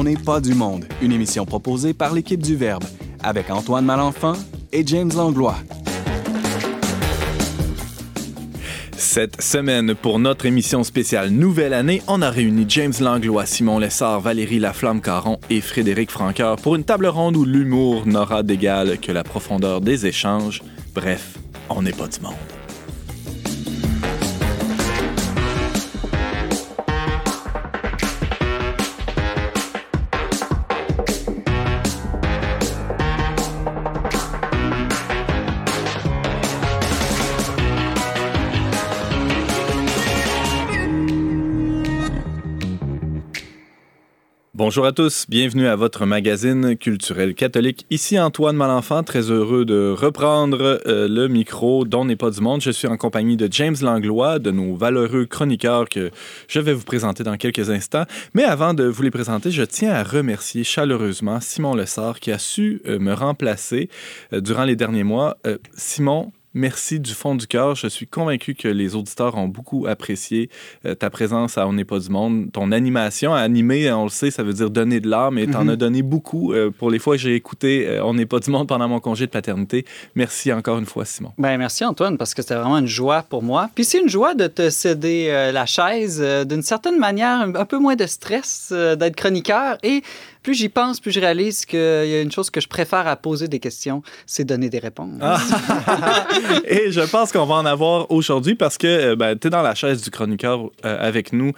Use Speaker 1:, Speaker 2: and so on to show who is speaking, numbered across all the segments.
Speaker 1: On n'est pas du monde, une émission proposée par l'équipe du Verbe, avec Antoine Malenfant et James Langlois.
Speaker 2: Cette semaine, pour notre émission spéciale Nouvelle Année, on a réuni James Langlois, Simon Lessard, Valérie Laflamme-Caron et Frédéric Franqueur pour une table ronde où l'humour n'aura d'égal que la profondeur des échanges. Bref, on n'est pas du monde. Bonjour à tous, bienvenue à votre magazine culturel catholique. Ici Antoine Malenfant, très heureux de reprendre euh, le micro dont n'est pas du monde. Je suis en compagnie de James Langlois, de nos valeureux chroniqueurs que je vais vous présenter dans quelques instants. Mais avant de vous les présenter, je tiens à remercier chaleureusement Simon Lessard qui a su euh, me remplacer euh, durant les derniers mois. Simon, Merci du fond du cœur. Je suis convaincu que les auditeurs ont beaucoup apprécié euh, ta présence à On n'est pas du monde, ton animation. Animer, on le sait, ça veut dire donner de l'art, mais tu en mhm. as donné beaucoup. Euh, pour les fois que j'ai écouté euh, On n'est pas du monde pendant mon congé de paternité. Merci encore une fois, Simon.
Speaker 3: Ben, merci, Antoine, parce que c'était vraiment une joie pour moi. Puis c'est une joie de te céder la chaise d'une certaine manière, un peu moins de stress d'être chroniqueur et plus j'y pense, plus je réalise qu'il y a une chose que je préfère à poser des questions, c'est donner des réponses. Ah.
Speaker 2: Et je pense qu'on va en avoir aujourd'hui parce que euh, ben, tu es dans la chaise du chroniqueur euh, avec nous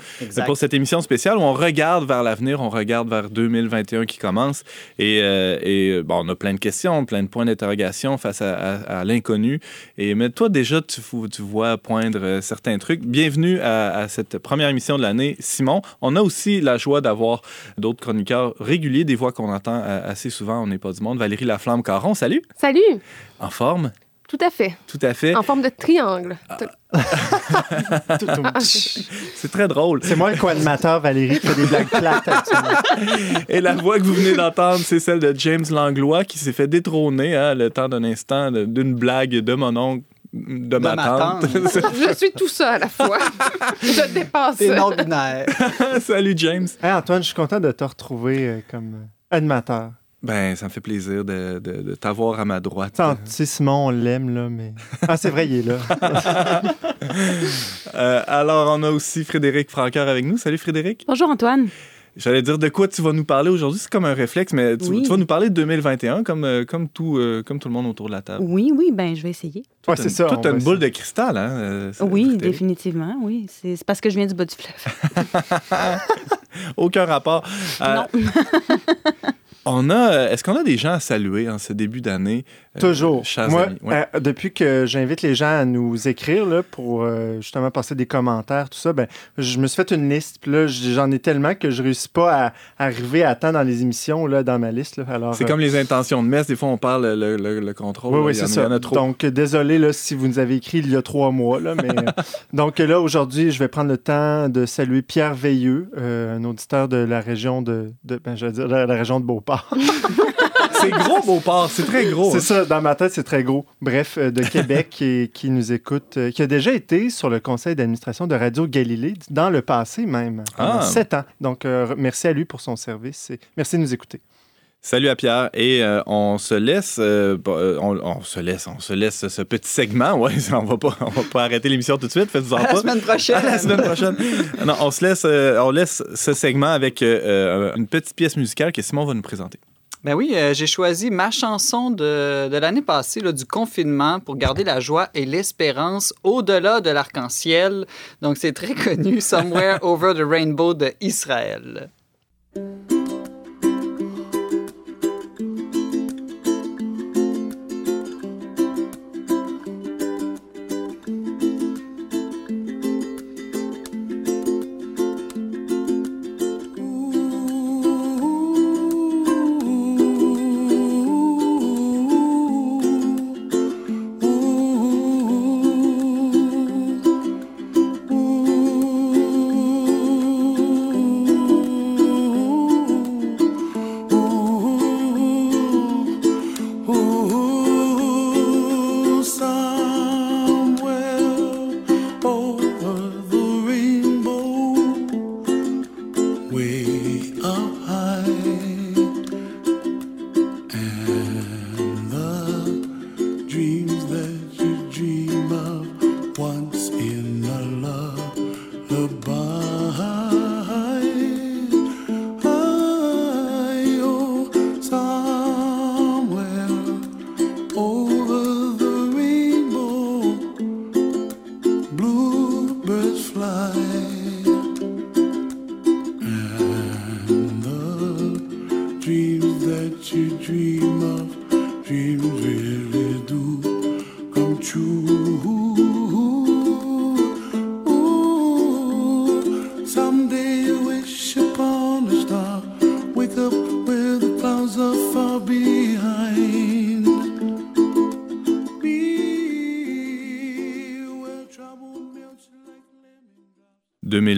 Speaker 2: pour cette émission spéciale où on regarde vers l'avenir, on regarde vers 2021 qui commence et, euh, et bon, on a plein de questions, plein de points d'interrogation face à, l'inconnu. Et mais toi déjà, tu, tu vois poindre certains trucs. Bienvenue à, à cette première émission de l'année, Simon. On a aussi la joie d'avoir d'autres chroniqueurs réguliers des voix qu'on entend euh, assez souvent On n'est pas du monde. Valérie Laflamme-Caron, salut.
Speaker 4: Salut.
Speaker 2: En forme?
Speaker 4: Tout à fait.
Speaker 2: Tout à fait.
Speaker 4: En forme de triangle. Ah.
Speaker 2: C'est très drôle.
Speaker 5: C'est moi le co-animateur, Valérie, qui fait des blagues plates.
Speaker 2: Et la voix que vous venez d'entendre, c'est celle de James Langlois qui s'est fait détrôner hein, le temps d'un instant d'une blague de mon oncle de, ma, tante.
Speaker 4: je suis tout ça à la fois. je dépasse.
Speaker 3: C'est non-binaire.
Speaker 2: Salut, James.
Speaker 5: Antoine, je suis content de te retrouver euh, comme euh, animateur.
Speaker 2: Ben, ça me fait plaisir de, de, t'avoir à ma droite.
Speaker 5: Tu sais, Simon, on l'aime, là, mais... Ah, c'est vrai, il est là.
Speaker 2: Euh, alors, on a aussi Frédéric Franqueur avec nous. Salut, Frédéric.
Speaker 4: Bonjour, Antoine.
Speaker 2: J'allais dire de quoi tu vas nous parler aujourd'hui. C'est comme un réflexe, mais tu, vas nous parler de 2021 comme, euh, comme, tout, euh, comme tout le monde autour de la table.
Speaker 4: Oui, oui, ben je vais essayer.
Speaker 2: Toi, c'est ça. Toi, as une boule de cristal, hein? Euh,
Speaker 4: oui, définitivement, oui. C'est parce que je viens du bas du fleuve.
Speaker 2: Aucun rapport.
Speaker 4: non.
Speaker 2: On a, euh, est-ce qu'on a des gens à saluer en ce début d'année?
Speaker 5: Euh, Toujours. Moi, euh, depuis que j'invite les gens à nous écrire là, pour justement passer des commentaires, tout ça, ben, je me suis fait une liste. Puis là, j'en ai tellement que je ne réussis pas à, arriver à temps dans les émissions là, dans ma liste. Alors,
Speaker 2: c'est comme les intentions de messe. Des fois, on parle le, le, contrôle.
Speaker 5: Oui, oui, c'est ça. Donc, désolé là, si vous nous avez écrit il y a trois mois. Là, mais, donc là, aujourd'hui, je vais prendre le temps de saluer Pierre Veilleux, un auditeur de la région de, de ben, je dire, la, la région de Beauport
Speaker 2: c'est gros, Beauport. C'est très gros.
Speaker 5: C'est hein. ça, dans ma tête, c'est très gros. Bref, euh, de Québec qui, qui, nous écoute, euh, qui a déjà été sur le conseil d'administration de Radio Galilée dans le passé même, pendant ah. sept ans. Donc, euh, merci à lui pour son service et merci de nous écouter.
Speaker 2: Salut à Pierre et on se laisse on, se laisse on se laisse ce petit segment. Ouais on va pas on va pas arrêter l'émission tout de suite faites-en
Speaker 3: pas
Speaker 2: la
Speaker 3: semaine prochaine
Speaker 2: la semaine prochaine. Non on se laisse on laisse ce segment avec une petite pièce musicale que Simon va nous présenter.
Speaker 3: Ben oui, j'ai choisi ma chanson de, de l'année passée, là, du confinement, pour garder la joie et l'espérance au-delà de l'arc-en-ciel. Donc, c'est très connu, Somewhere Over the Rainbow de Israël.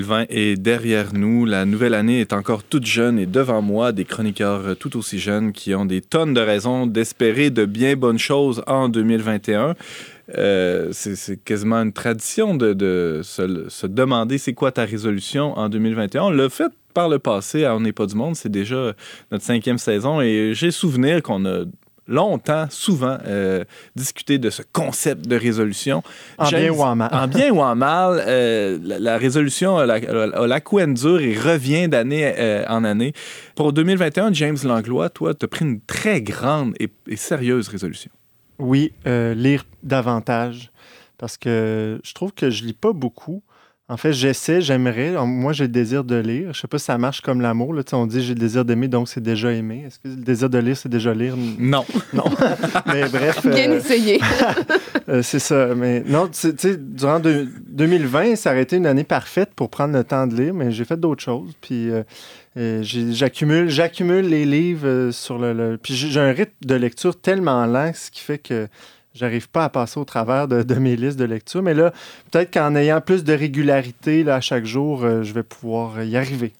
Speaker 2: 2020 est derrière nous. La nouvelle année est encore toute jeune et devant moi, des chroniqueurs tout aussi jeunes qui ont des tonnes de raisons d'espérer de bien bonnes choses en 2021. Euh, c'est quasiment une tradition de, se, demander c'est quoi ta résolution en 2021. On l'a fait par le passé à On n'est pas du monde, c'est déjà notre cinquième saison et j'ai souvenir qu'on a longtemps, souvent, euh, discuté de ce concept de résolution.
Speaker 5: En bien ou en mal.
Speaker 2: En bien ou en mal, euh, la, résolution a la, la, dure et revient d'année euh, en année. Pour 2021, James Langlois, toi, tu as pris une très grande et, et sérieuse résolution.
Speaker 5: Oui, lire davantage, parce que je trouve que je lis pas beaucoup. En fait, j'essaie, j'aimerais. Moi, j'ai le désir de lire. Je sais pas si ça marche comme l'amour. Là. On dit j'ai le désir d'aimer, donc c'est déjà aimé. Est-ce que le désir de lire, c'est déjà lire?
Speaker 2: Non.
Speaker 5: Non. mais bref.
Speaker 6: Bien euh, essayé.
Speaker 5: Euh, c'est ça. Mais non, tu sais, durant 2020, ça aurait été une année parfaite pour prendre le temps de lire, mais j'ai fait d'autres choses. Puis. Euh, j'accumule, j'accumule les livres sur le, le... Puis j'ai un rythme de lecture tellement lent, ce qui fait que j'arrive pas à passer au travers de, mes listes de lecture. Mais là, peut-être qu'en ayant plus de régularité là, à chaque jour, euh, je vais pouvoir y arriver.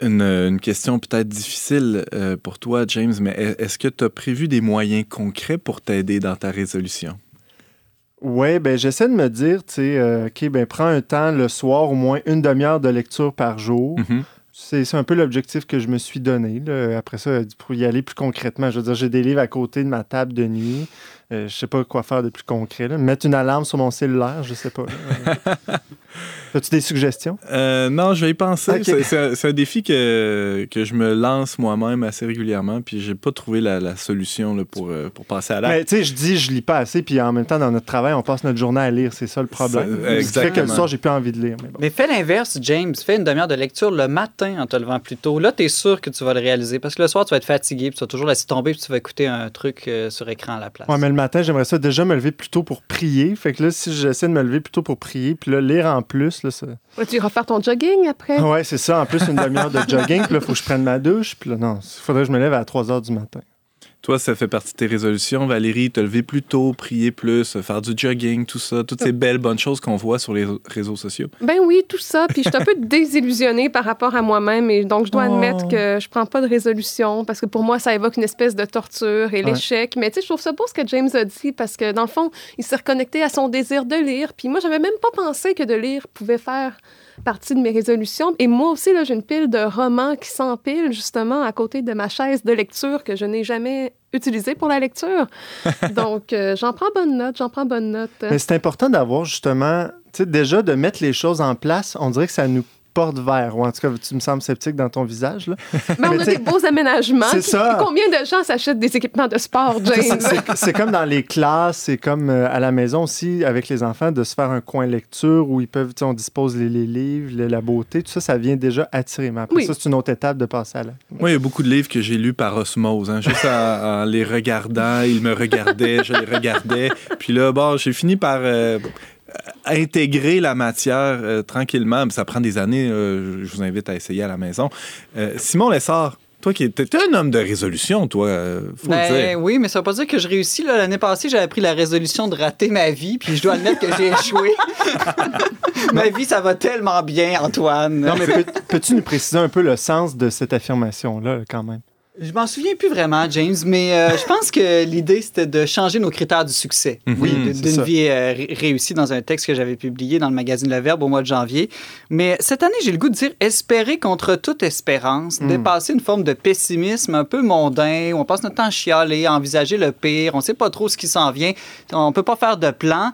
Speaker 2: Une, question peut-être difficile euh, pour toi, James, mais est-ce que tu as prévu des moyens concrets pour t'aider dans ta résolution?
Speaker 5: Oui, ben j'essaie de me dire, tu sais, euh, OK, ben prends un temps le soir, au moins une demi-heure de lecture par jour. Mm-hmm. C'est un peu l'objectif que je me suis donné. Après ça, pour y aller plus concrètement, je veux dire, j'ai des livres à côté de ma table de nuit. Euh, je sais pas quoi faire de plus concret. Mettre une alarme sur mon cellulaire, je sais pas. As-tu des suggestions?
Speaker 2: Euh, non, je vais y penser. C'est un, défi que, que je me lance moi-même assez régulièrement, puis j'ai pas trouvé la, solution là, pour, euh, pour passer à l'acte.
Speaker 5: Mais tu sais, je dis je lis pas assez, puis en même temps, dans notre travail, on passe notre journée à lire. C'est ça le problème.
Speaker 2: exactement.
Speaker 5: fait que le soir, j'ai plus envie de lire.
Speaker 3: Mais, fais l'inverse, James. Fais une demi-heure de lecture le matin en te levant plus tôt. Là, tu es sûr que tu vas le réaliser, parce que le soir, tu vas être fatigué, puis tu vas toujours laisser tomber, puis tu vas écouter un truc sur écran à la place
Speaker 5: matin, j'aimerais ça déjà me lever plus tôt pour prier. Fait que là, si j'essaie de me lever plus tôt pour prier, puis là, lire en plus, là, ça...
Speaker 6: tu iras faire ton jogging après?
Speaker 5: Ouais, c'est ça. En plus, une demi-heure de jogging, puis là, il faut que je prenne ma douche. Puis là, non, il faudrait que je me lève à 3 heures du matin.
Speaker 2: Toi, ça fait partie de tes résolutions, Valérie, te lever plus tôt, prier plus, faire du jogging, tout ça, toutes ces belles bonnes choses qu'on voit sur les réseaux sociaux.
Speaker 6: Ben oui, tout ça. Puis je suis un peu désillusionnée par rapport à moi-même et donc je dois admettre oh. que je prends pas de résolution parce que pour moi, ça évoque une espèce de torture et l'échec. Mais tu sais, je trouve ça beau ce que James a dit parce que dans le fond, il s'est reconnecté à son désir de lire. Puis moi, j'avais même pas pensé que de lire pouvait faire partie de mes résolutions. Et moi aussi, j'ai une pile de romans qui s'empilent justement à côté de ma chaise de lecture que je n'ai jamais utilisée pour la lecture. Donc, euh, j'en prends bonne note, j'en prends bonne note.
Speaker 5: Mais c'est important d'avoir justement, tu sais, déjà de mettre les choses en place. On dirait que ça nous porte vert. Ou en tout cas, tu me sembles sceptique dans ton visage. Là.
Speaker 6: Mais, on a des beaux aménagements.
Speaker 5: C'est ça.
Speaker 6: Combien de gens s'achètent des équipements de sport, James?
Speaker 5: c'est comme dans les classes, c'est comme euh, à la maison aussi, avec les enfants, de se faire un coin lecture où ils peuvent, on dispose les, livres, la beauté. Tout ça, ça vient déjà attirer. Mais après ça, c'est une autre étape de passer à la...
Speaker 2: Moi, il y a beaucoup de livres que j'ai lus par osmose. Hein. Juste en, les regardant, ils me regardaient, je les regardais. Puis là, bon, j'ai fini par... Euh, intégrer la matière euh, tranquillement. Ça prend des années. Euh, je vous invite à essayer à la maison. Euh, Simon Lessard, toi qui étais un homme de résolution, toi, faut le
Speaker 3: ben
Speaker 2: dire.
Speaker 3: Oui, mais ça veut pas dire que je réussis. L'année passée, j'avais pris la résolution de rater ma vie, puis je dois admettre que j'ai échoué. ma vie, ça va tellement bien, Antoine.
Speaker 5: Non, mais peux-tu nous préciser un peu le sens de cette affirmation-là, quand même?
Speaker 3: Je m'en souviens plus vraiment, James, mais euh, je pense que l'idée, c'était de changer nos critères du succès. Mhm. oui, d'une vie euh, réussie dans un texte que j'avais publié dans le magazine Le Verbe au mois de janvier. Mais cette année, j'ai le goût de dire espérer contre toute espérance, mhm. dépasser une forme de pessimisme un peu mondain, où on passe notre temps à chialer, à envisager le pire, on sait pas trop ce qui s'en vient, on peut pas faire de plan.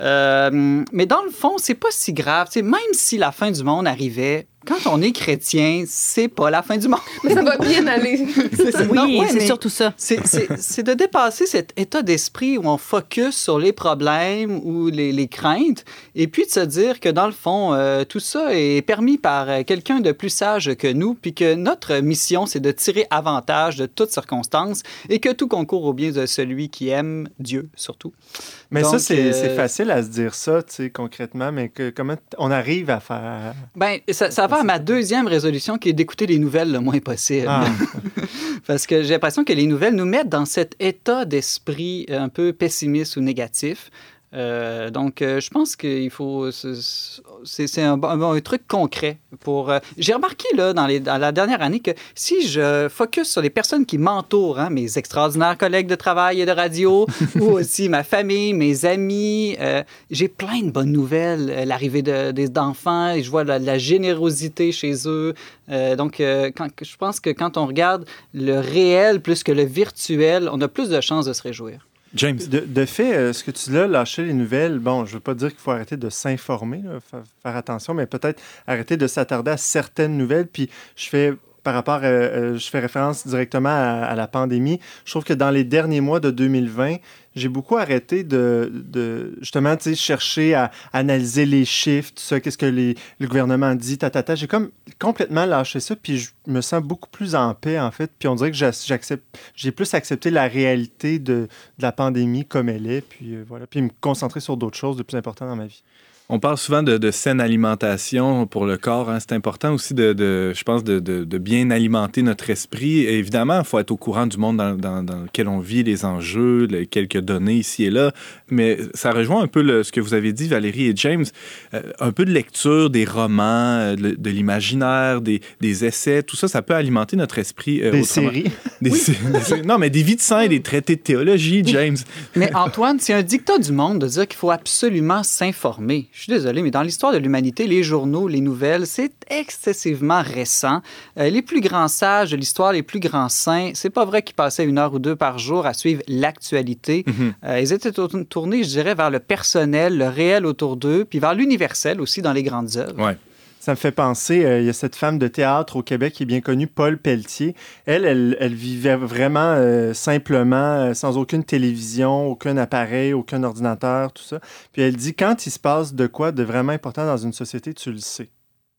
Speaker 3: Euh, mais dans le fond, c'est pas si grave. même si la fin du monde arrivait, quand on est chrétien, c'est pas la fin du monde.
Speaker 6: Mais ça va bien aller.
Speaker 4: oui, c'est surtout ça.
Speaker 3: C'est de dépasser cet état d'esprit où on focus sur les problèmes ou les, les, craintes, et puis de se dire que dans le fond, euh, tout ça est permis par euh, quelqu'un de plus sage que nous, puis que notre mission, c'est de tirer avantage de toutes circonstances et que tout concourt au bien de celui qui aime Dieu, surtout.
Speaker 5: Mais ça, c'est euh, facile à se dire ça, tu sais, concrètement, mais que, comment on arrive à faire...
Speaker 3: Ben, ça, ça va à ma deuxième résolution qui est d'écouter les nouvelles le moins possible. Ah. Parce que j'ai l'impression que les nouvelles nous mettent dans cet état d'esprit un peu pessimiste ou négatif. Euh, donc, euh, je pense qu'il faut. C'est un, un, truc concret. pour. Euh, j'ai remarqué là, dans, les, dans, la dernière année que si je focus sur les personnes qui m'entourent, hein, mes extraordinaires collègues de travail et de radio, ou aussi ma famille, mes amis, j'ai plein de bonnes nouvelles. L'arrivée d'enfants, de, je vois la, la, générosité chez eux. donc, quand, je pense que quand on regarde le réel plus que le virtuel, on a plus de chances de se réjouir.
Speaker 2: James.
Speaker 5: De, fait, euh, ce que tu là, lâcher les nouvelles, bon, je ne veux pas dire qu'il faut arrêter de s'informer, faire attention, mais peut-être arrêter de s'attarder à certaines nouvelles. Puis je fais par rapport, à, euh, je fais référence directement à, la pandémie. Je trouve que dans les derniers mois de 2020, j'ai beaucoup arrêté de, justement, chercher à analyser les chiffres, tout ça, qu'est-ce que le gouvernement dit, ta, ta, ta. J'ai comme complètement lâché ça, puis je me sens beaucoup plus en paix, en fait. Puis on dirait que j'ai plus accepté la réalité de, de, la pandémie comme elle est, puis euh, voilà, puis me concentrer sur d'autres choses de plus importantes dans ma vie.
Speaker 2: On parle souvent de, saine alimentation pour le corps. Hein. C'est important aussi, de, je pense, de, bien alimenter notre esprit. évidemment, il faut être au courant du monde dans, lequel on vit, les enjeux, les quelques données ici et là. Mais ça rejoint un peu ce que vous avez dit, Valérie et James. Euh, un peu de lecture, des romans, euh, de, l'imaginaire, des, essais, tout ça, ça peut alimenter notre esprit.
Speaker 5: Euh, des séries.
Speaker 2: non, mais des vies de saints et des traités de théologie, James.
Speaker 3: mais Antoine, c'est un dictat du monde de dire qu'il faut absolument s'informer. Je suis désolé, mais dans l'histoire de l'humanité, les journaux, les nouvelles, c'est excessivement récent. Euh, les plus grands sages de l'histoire, les plus grands saints, c'est pas vrai qu'ils passaient une heure ou deux par jour à suivre l'actualité. Mhm. Euh, ils étaient tournés, je dirais, vers le personnel, le réel autour d'eux, puis vers l'universel aussi dans les grandes œuvres.
Speaker 2: Ouais.
Speaker 5: Ça me fait penser, euh, il y a cette femme de théâtre au Québec qui est bien connue, Paul Pelletier. Elle, elle, vivait vraiment euh, simplement, euh, sans aucune télévision, aucun appareil, aucun ordinateur, tout ça. Puis elle dit, quand il se passe de quoi de vraiment important dans une société, tu le sais.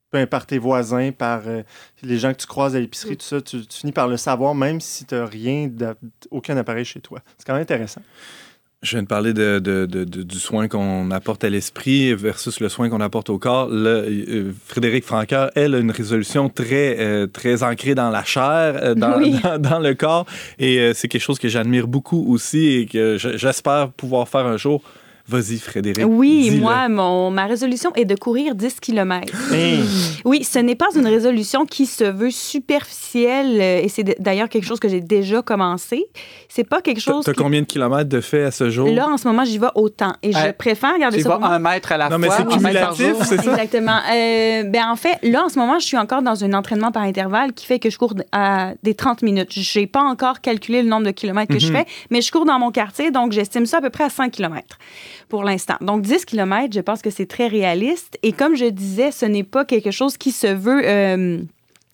Speaker 5: Peu par tes voisins, par les gens que tu croises à l'épicerie, tout ça, tu, finis par le savoir, même si tu n'as rien, aucun appareil chez toi. C'est quand même intéressant.
Speaker 2: Je viens de parler de, de, de, du soin qu'on apporte à l'esprit versus le soin qu'on apporte au corps. Euh, Frédéric Franqueur, elle, a une résolution très, euh, très ancrée dans la chair, euh, dans, dans, le corps. Et c'est quelque chose que j'admire beaucoup aussi et que j'espère pouvoir faire un jour. Vas-y, Frédéric.
Speaker 4: Oui, moi, mon, ma résolution est de courir 10 km. Oui, ce n'est pas une résolution qui se veut superficielle euh, et c'est d'ailleurs quelque chose que j'ai déjà commencé. C'est pas quelque chose.
Speaker 2: Tu as combien de kilomètres de fait à ce jour?
Speaker 4: Là, en ce moment, j'y vais autant et je préfère garder ça.
Speaker 3: Tu vas un mètre à la
Speaker 2: non,
Speaker 3: fois.
Speaker 2: Non, mais c'est cumulatif, c'est ça?
Speaker 4: Exactement. Euh, ben, en fait, là, en ce moment, je suis encore dans un entraînement par intervalle qui fait que je cours à des 30 minutes. Je n'ai pas encore calculé le nombre de kilomètres que je mhm. fais, mais je cours dans mon quartier, donc j'estime ça à peu près à 100 kilomètres pour l'instant. Donc, 10 km, je pense que c'est très réaliste. Et comme je disais, ce n'est pas quelque chose qui se veut... Euh,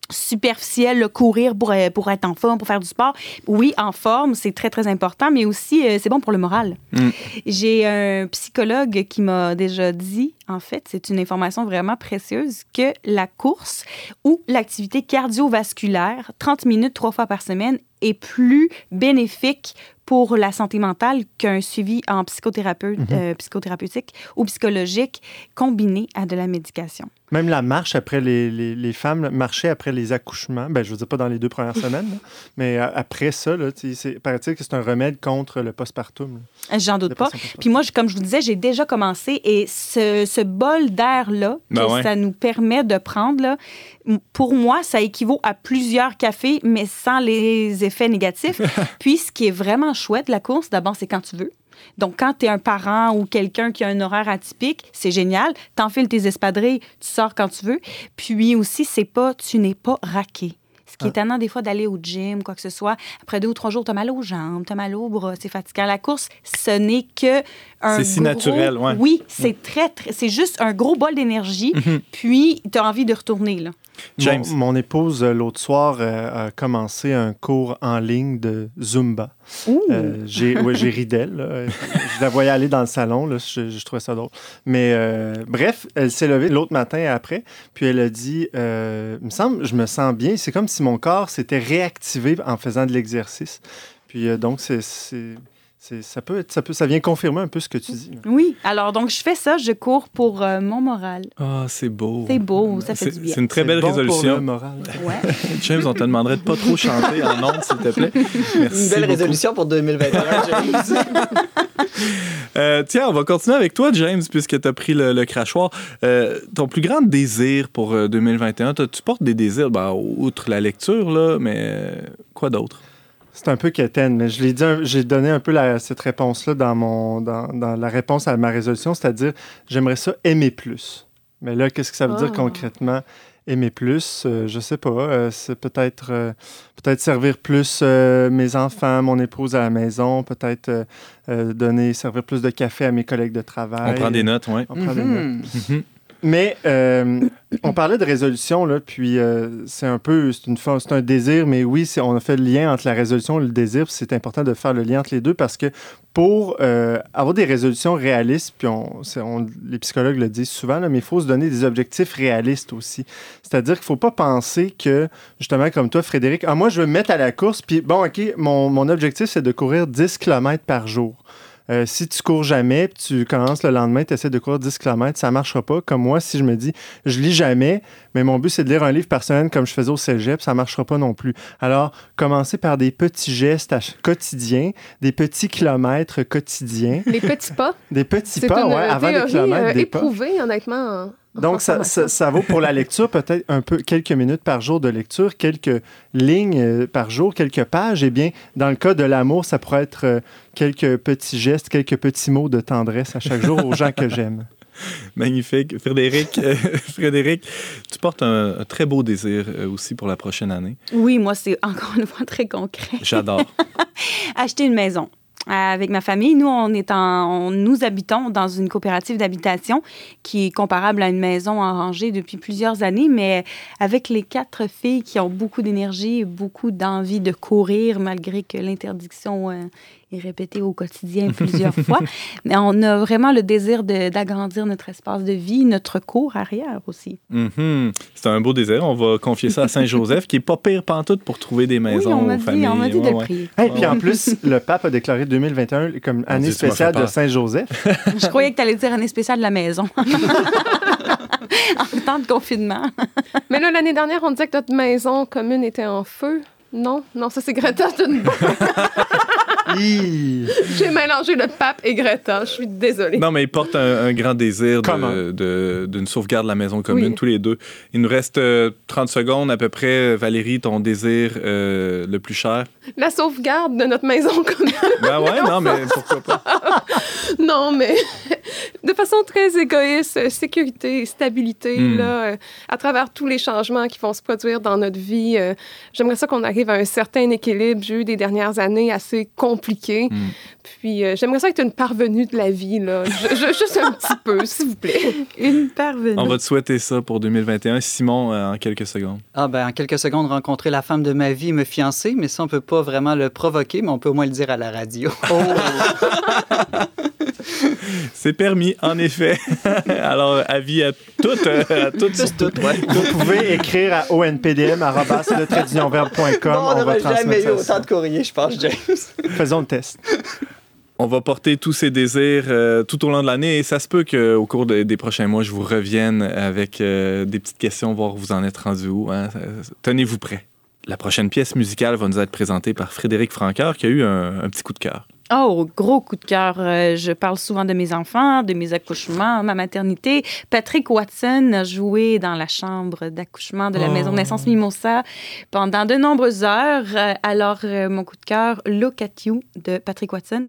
Speaker 4: superficiel, le courir pour, euh, pour être en forme, pour faire du sport. Oui, en forme, c'est très, très important, mais aussi, euh, c'est bon pour le moral. Mm. J'ai un psychologue qui m'a déjà dit, en fait, c'est une information vraiment précieuse, que la course ou l'activité cardiovasculaire, 30 minutes trois fois par semaine, est plus bénéfique pour la santé mentale qu'un suivi en psychothérapeutique mhm. euh, psychothérapeutique ou psychologique combiné à de la médication.
Speaker 5: Même la marche après les, les, les femmes, marcher après les accouchements, ben, je ne veux dire pas dans les deux premières semaines, mais euh, après ça, paraît-il que c'est un remède contre le postpartum.
Speaker 4: J'en doute pas. Puis moi, comme je vous disais, j'ai déjà commencé et ce, ce bol d'air-là ben que ça nous permet de prendre, là, pour moi, ça équivaut à plusieurs cafés, mais sans les effets négatifs. Puis ce qui est vraiment chouette, la course, d'abord, c'est quand tu veux. Donc, quand tu es un parent ou quelqu'un qui a un horaire atypique, c'est génial. T'enfiles tes espadrilles, tu sors quand tu veux. Puis aussi, c'est pas, tu n'es pas raqué qui est tannant des fois d'aller au gym, quoi que ce soit. Après deux ou trois jours, t'as mal aux jambes, t'as mal aux bras, c'est fatigant. La course, ce n'est que un
Speaker 2: C'est si
Speaker 4: gros-
Speaker 2: naturel, ouais.
Speaker 4: Oui, c'est très, très... C'est juste un gros bol d'énergie,
Speaker 2: Mhm.
Speaker 4: puis t'as envie de retourner, là.
Speaker 2: James.
Speaker 5: Mon, mon épouse, euh, l'autre soir, euh, a commencé un cours en ligne de Zumba. Euh, j'ai ouais, j'ai ri d'elle. là. Je la voyais aller dans le salon. Là, je, je trouvais ça drôle. Mais euh, bref, elle s'est levée l'autre matin après, puis elle a dit euh, Il me semble, je me sens bien. C'est comme si mon corps s'était réactivé en faisant de l'exercice. Puis euh, donc, c'est. Ça peut être, ça peut, ça vient confirmer un peu ce que tu dis.
Speaker 4: Oui, alors donc je fais ça, je cours pour euh, mon moral.
Speaker 2: Ah, c'est beau.
Speaker 4: C'est beau, ça fait du bien.
Speaker 2: c'est une très belle
Speaker 5: bon pour
Speaker 2: résolution.
Speaker 5: le moral.
Speaker 4: Ouais.
Speaker 2: James, on te demanderait de pas trop chanter en ondes, s'il te plaît. Merci
Speaker 3: Une belle
Speaker 2: beaucoup.
Speaker 3: résolution pour 2021, James.
Speaker 2: Euh, tiens, on va continuer avec toi, James, puisque tu as pris le, le crachoir. Euh, ton plus grand désir pour euh, 2021, t'as- tu portes des désirs, ben, outre la lecture, là, mais euh, quoi d'autre?
Speaker 5: C'est un peu quétaine, mais je l'ai dit, j'ai donné un peu la- cette réponse-là dans, mon, dans, dans la réponse à ma résolution, c'est-à-dire j'aimerais ça aimer plus. Mais là, qu'est-ce que ça veut dire
Speaker 6: Ah.
Speaker 5: concrètement? Aimer plus, euh, je sais pas. euh, c'est peut-être euh, peut-être servir plus euh, mes enfants, mon épouse à la maison, peut-être euh, euh, donner, servir plus de café à mes collègues de travail.
Speaker 2: On prend des notes, oui.
Speaker 5: On prend des notes.
Speaker 3: Mhm.
Speaker 2: Mhm.
Speaker 5: Mais euh, on parlait de résolution, là, puis euh, c'est un peu, c'est une c'est un désir, mais oui, on a fait le lien entre la résolution et le désir, puis c'est important de faire le lien entre les deux parce que pour euh, avoir des résolutions réalistes, puis on, les psychologues le disent souvent, mais il faut se donner des objectifs réalistes aussi. C'est-à-dire qu'il ne faut pas penser que, justement, comme toi, Frédéric, ah, moi, je veux me mettre à la course, puis bon, OK, mon, mon objectif, c'est de courir 10 km par jour. Euh, si tu cours jamais, puis tu commences le lendemain, tu essaies de courir 10 km, ça marchera pas. Comme moi, si je me dis, je lis jamais, mais mon but, c'est de lire un livre par semaine comme je faisais au cégep, ça marchera pas non plus. Alors, commencez par des petits gestes quotidiens, des petits kilomètres quotidiens,
Speaker 6: Les petits pas.
Speaker 5: des petits pas,
Speaker 6: une
Speaker 5: ouais, avant
Speaker 6: théorie
Speaker 5: kilomètres,
Speaker 6: euh,
Speaker 5: des pas.
Speaker 6: honnêtement.
Speaker 5: Donc, ça,
Speaker 6: transformation.
Speaker 5: ça, ça vaut pour la lecture, peut-être un peu quelques minutes par jour de lecture, quelques lignes euh, par jour, quelques pages. Eh bien, dans le cas de l'amour, ça pourrait être euh, quelques petits gestes, quelques petits mots de tendresse à chaque jour aux gens que j'aime.
Speaker 2: Magnifique. Frédéric, euh, Frédéric, tu portes un, un très beau désir euh, aussi pour la prochaine année.
Speaker 4: Oui, moi, c'est encore une fois très concret.
Speaker 2: J'adore.
Speaker 4: Acheter une maison. Euh, Avec ma famille, nous, on est en, nous habitons dans une coopérative d'habitation qui est comparable à une maison en rangée depuis plusieurs années, mais avec les quatre filles qui ont beaucoup d'énergie beaucoup d'envie de courir, malgré que l'interdiction euh, est répétée au quotidien plusieurs fois. Mais on a vraiment le désir de- d'agrandir notre espace de vie, notre cour arrière aussi.
Speaker 2: Mhm. C'est un beau désir. On va confier ça à Saint-Joseph, qui est pas pire pantoute pour trouver des maisons
Speaker 4: oui, on m'a
Speaker 2: aux
Speaker 4: dit,
Speaker 2: familles.
Speaker 4: on m'a dit de
Speaker 2: Ouais,
Speaker 4: le
Speaker 2: ouais.
Speaker 4: prier.
Speaker 5: Et puis en plus, le pape a déclaré 2021 comme année
Speaker 2: tu m'as
Speaker 5: spéciale de. Saint-Joseph.
Speaker 4: Je croyais que tu allais dire année spéciale de la maison. en temps de confinement.
Speaker 6: Mais là, l'année dernière, on disait que notre maison commune était en feu. Non, non, ça c'est Greta Thunberg. J'ai mélangé le pape et Greta. Je suis désolée.
Speaker 2: Non, mais ils portent un, un grand désir
Speaker 5: Comment?
Speaker 2: de- de- d'une sauvegarde de la maison commune,
Speaker 6: Oui.
Speaker 2: tous les deux. Il nous reste euh, 30 secondes à peu près. Valérie, ton désir euh, le plus cher?
Speaker 6: La sauvegarde de notre maison commune.
Speaker 2: Ben ouais, non, mais pourquoi pas?
Speaker 6: non, mais de façon très égoïste, euh, sécurité stabilité,
Speaker 2: Hmm.
Speaker 6: là, euh, à travers tous les changements qui vont se produire dans notre vie. euh, J'aimerais ça qu'on arrive à un certain équilibre. J'ai eu des dernières années assez compliquées.
Speaker 2: Hmm.
Speaker 6: Puis euh, j'aimerais ça être une parvenue de la vie, là. Je- je- juste un petit peu, s'il vous plaît.
Speaker 4: Une parvenue.
Speaker 2: On va te souhaiter ça pour 2021. Simon, euh, en quelques secondes.
Speaker 3: Ah ben, en quelques secondes, rencontrer la femme de ma vie et me fiancer, mais ça, on peut pas vraiment le provoquer, mais on peut au moins le dire à la radio.
Speaker 2: C'est permis, en effet. Alors, avis à toutes, à toutes, sur
Speaker 3: tout, ouais.
Speaker 5: Vous pouvez écrire à onpdm.com.
Speaker 3: on
Speaker 5: on va
Speaker 3: n'aurait jamais eu autant de courriers, je pense, James.
Speaker 5: Faisons le test.
Speaker 2: On va porter tous ces désirs euh, tout au long de l'année et ça se peut qu'au cours de- des prochains mois, je vous revienne avec euh, des petites questions, voir où vous en êtes rendu où. hein. Tenez-vous prêts. La prochaine pièce musicale va nous être présentée par Frédéric Francoeur qui a eu un, un petit coup de cœur.
Speaker 4: Oh, gros coup de cœur. Euh, je parle souvent de mes enfants, de mes accouchements, ma maternité. Patrick Watson a joué dans la chambre d'accouchement de la
Speaker 2: Oh.
Speaker 4: maison de naissance Mimosa pendant de nombreuses heures. Euh, alors, euh, mon coup de cœur, Look at You de Patrick Watson.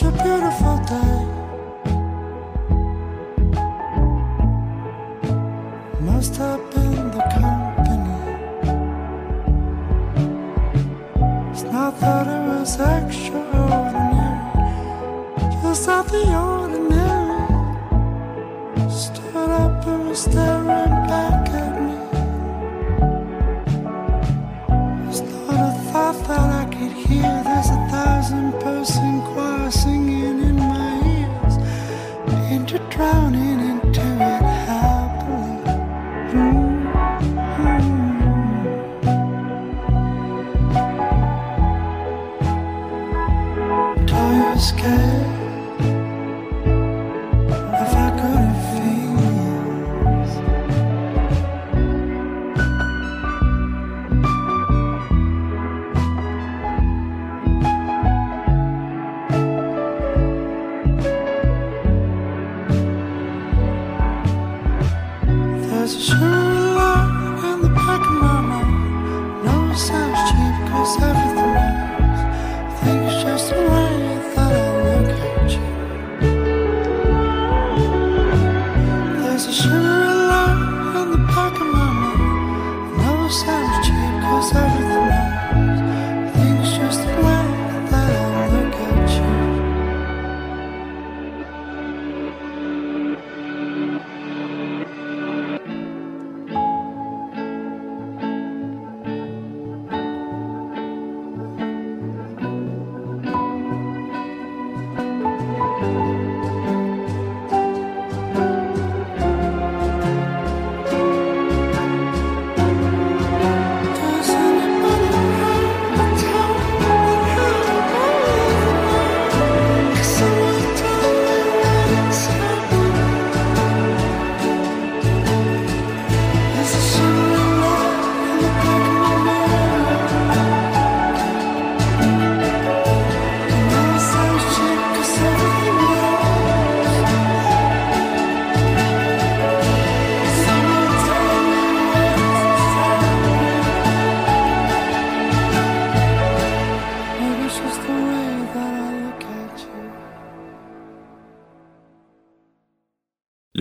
Speaker 7: Such a beautiful day.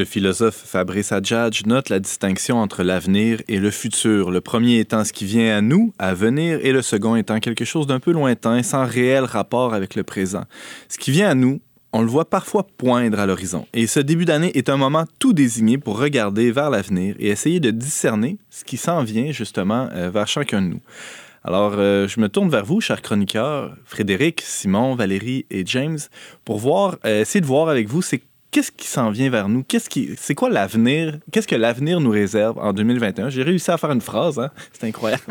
Speaker 2: Philosophe Fabrice Adjadj note la distinction entre l'avenir et le futur, le premier étant ce qui vient à nous, à venir, et le second étant quelque chose d'un peu lointain, sans réel rapport avec le présent. Ce qui vient à nous, on le voit parfois poindre à l'horizon, et ce début d'année est un moment tout désigné pour regarder vers l'avenir et essayer de discerner ce qui s'en vient justement euh, vers chacun de nous. Alors, euh, je me tourne vers vous, chers chroniqueurs, Frédéric, Simon, Valérie et James, pour voir, euh, essayer de voir avec vous, c'est qu'est-ce qui s'en vient vers nous? Qu'est-ce qui, c'est quoi l'avenir? Qu'est-ce que l'avenir nous réserve en 2021? J'ai réussi à faire une phrase, hein? C'est incroyable.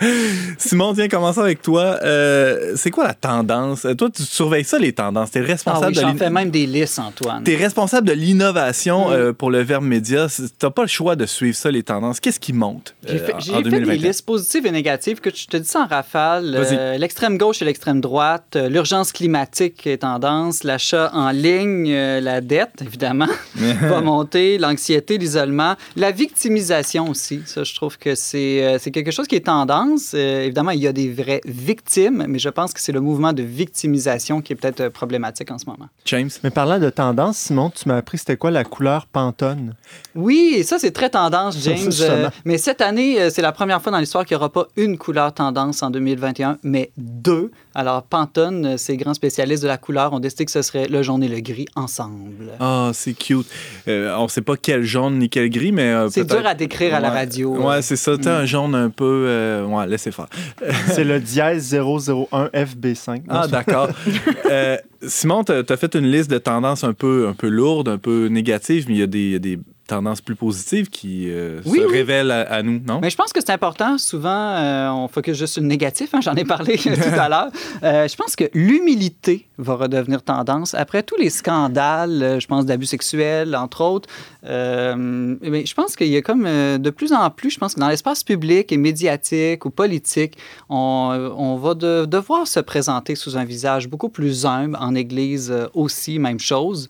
Speaker 2: Simon, tiens, commençons avec toi. Euh, c'est quoi la tendance? Euh, Toi, tu surveilles ça, les tendances. Tu es
Speaker 3: Ah
Speaker 2: responsable
Speaker 3: oui,
Speaker 2: de
Speaker 3: fais même des listes, Antoine.
Speaker 2: Tu es responsable de l'innovation
Speaker 3: Mm.
Speaker 2: euh, pour le Verbe Média. Tu n'as pas le choix de suivre ça, les tendances. Qu'est-ce qui monte
Speaker 3: J'ai
Speaker 2: euh,
Speaker 3: fait,
Speaker 2: en-
Speaker 3: j'ai
Speaker 2: en
Speaker 3: fait des
Speaker 2: 2021?
Speaker 3: listes positives et négatives que je te dis ça en rafale. Euh, l'extrême gauche et l'extrême droite, euh, l'urgence climatique est tendance, l'achat en ligne, la dette, évidemment, va monter, l'anxiété, l'isolement, la victimisation aussi. Ça, je trouve que c'est euh, c'est quelque chose qui est tendance. Euh, évidemment, il y a des vraies victimes, mais je pense que c'est le mouvement de victimisation qui est peut-être euh, problématique en ce moment.
Speaker 2: James?
Speaker 5: Mais parlant de tendance, Simon, tu m'as appris c'était quoi la couleur Pantone?
Speaker 3: Oui, ça, c'est très tendance, James. Euh, mais cette année, euh, c'est la première fois dans l'histoire qu'il n'y aura pas une couleur tendance en 2021, mais deux. Alors, Pantone, ces grands spécialistes de la couleur, ont décidé que ce serait le jaune et le gris ensemble.
Speaker 2: Ah, c'est cute. Euh, on sait pas quel jaune ni quel gris, mais. euh,
Speaker 3: C'est
Speaker 2: peut-être-
Speaker 3: dur à décrire à la radio.
Speaker 2: Ouais, c'est ça. T'as
Speaker 3: Mm.
Speaker 2: un jaune un peu. euh, Ouais, laissez faire.
Speaker 5: C'est le dièse 001 FB5. Non,
Speaker 2: Ah, d'accord. Euh, Simon, tu as fait une liste de tendances un peu, un peu lourdes, un peu négatives, mais il y a des, il y a des tendances plus positives qui euh,
Speaker 3: Oui,
Speaker 2: se
Speaker 3: oui.
Speaker 2: révèlent à, à nous, non?
Speaker 3: Mais je pense que c'est important. Souvent, euh, on focus juste sur le négatif. hein, J'en ai parlé tout à l'heure. Euh, je pense que l'humilité va redevenir tendance. Après tous les scandales, je pense d'abus sexuels, entre autres, euh, mais je pense qu'il y a comme euh, de plus en plus, je pense que dans l'espace public et médiatique ou politique, on, va de- devoir se présenter sous un visage beaucoup plus humble. En Église euh, aussi, même chose.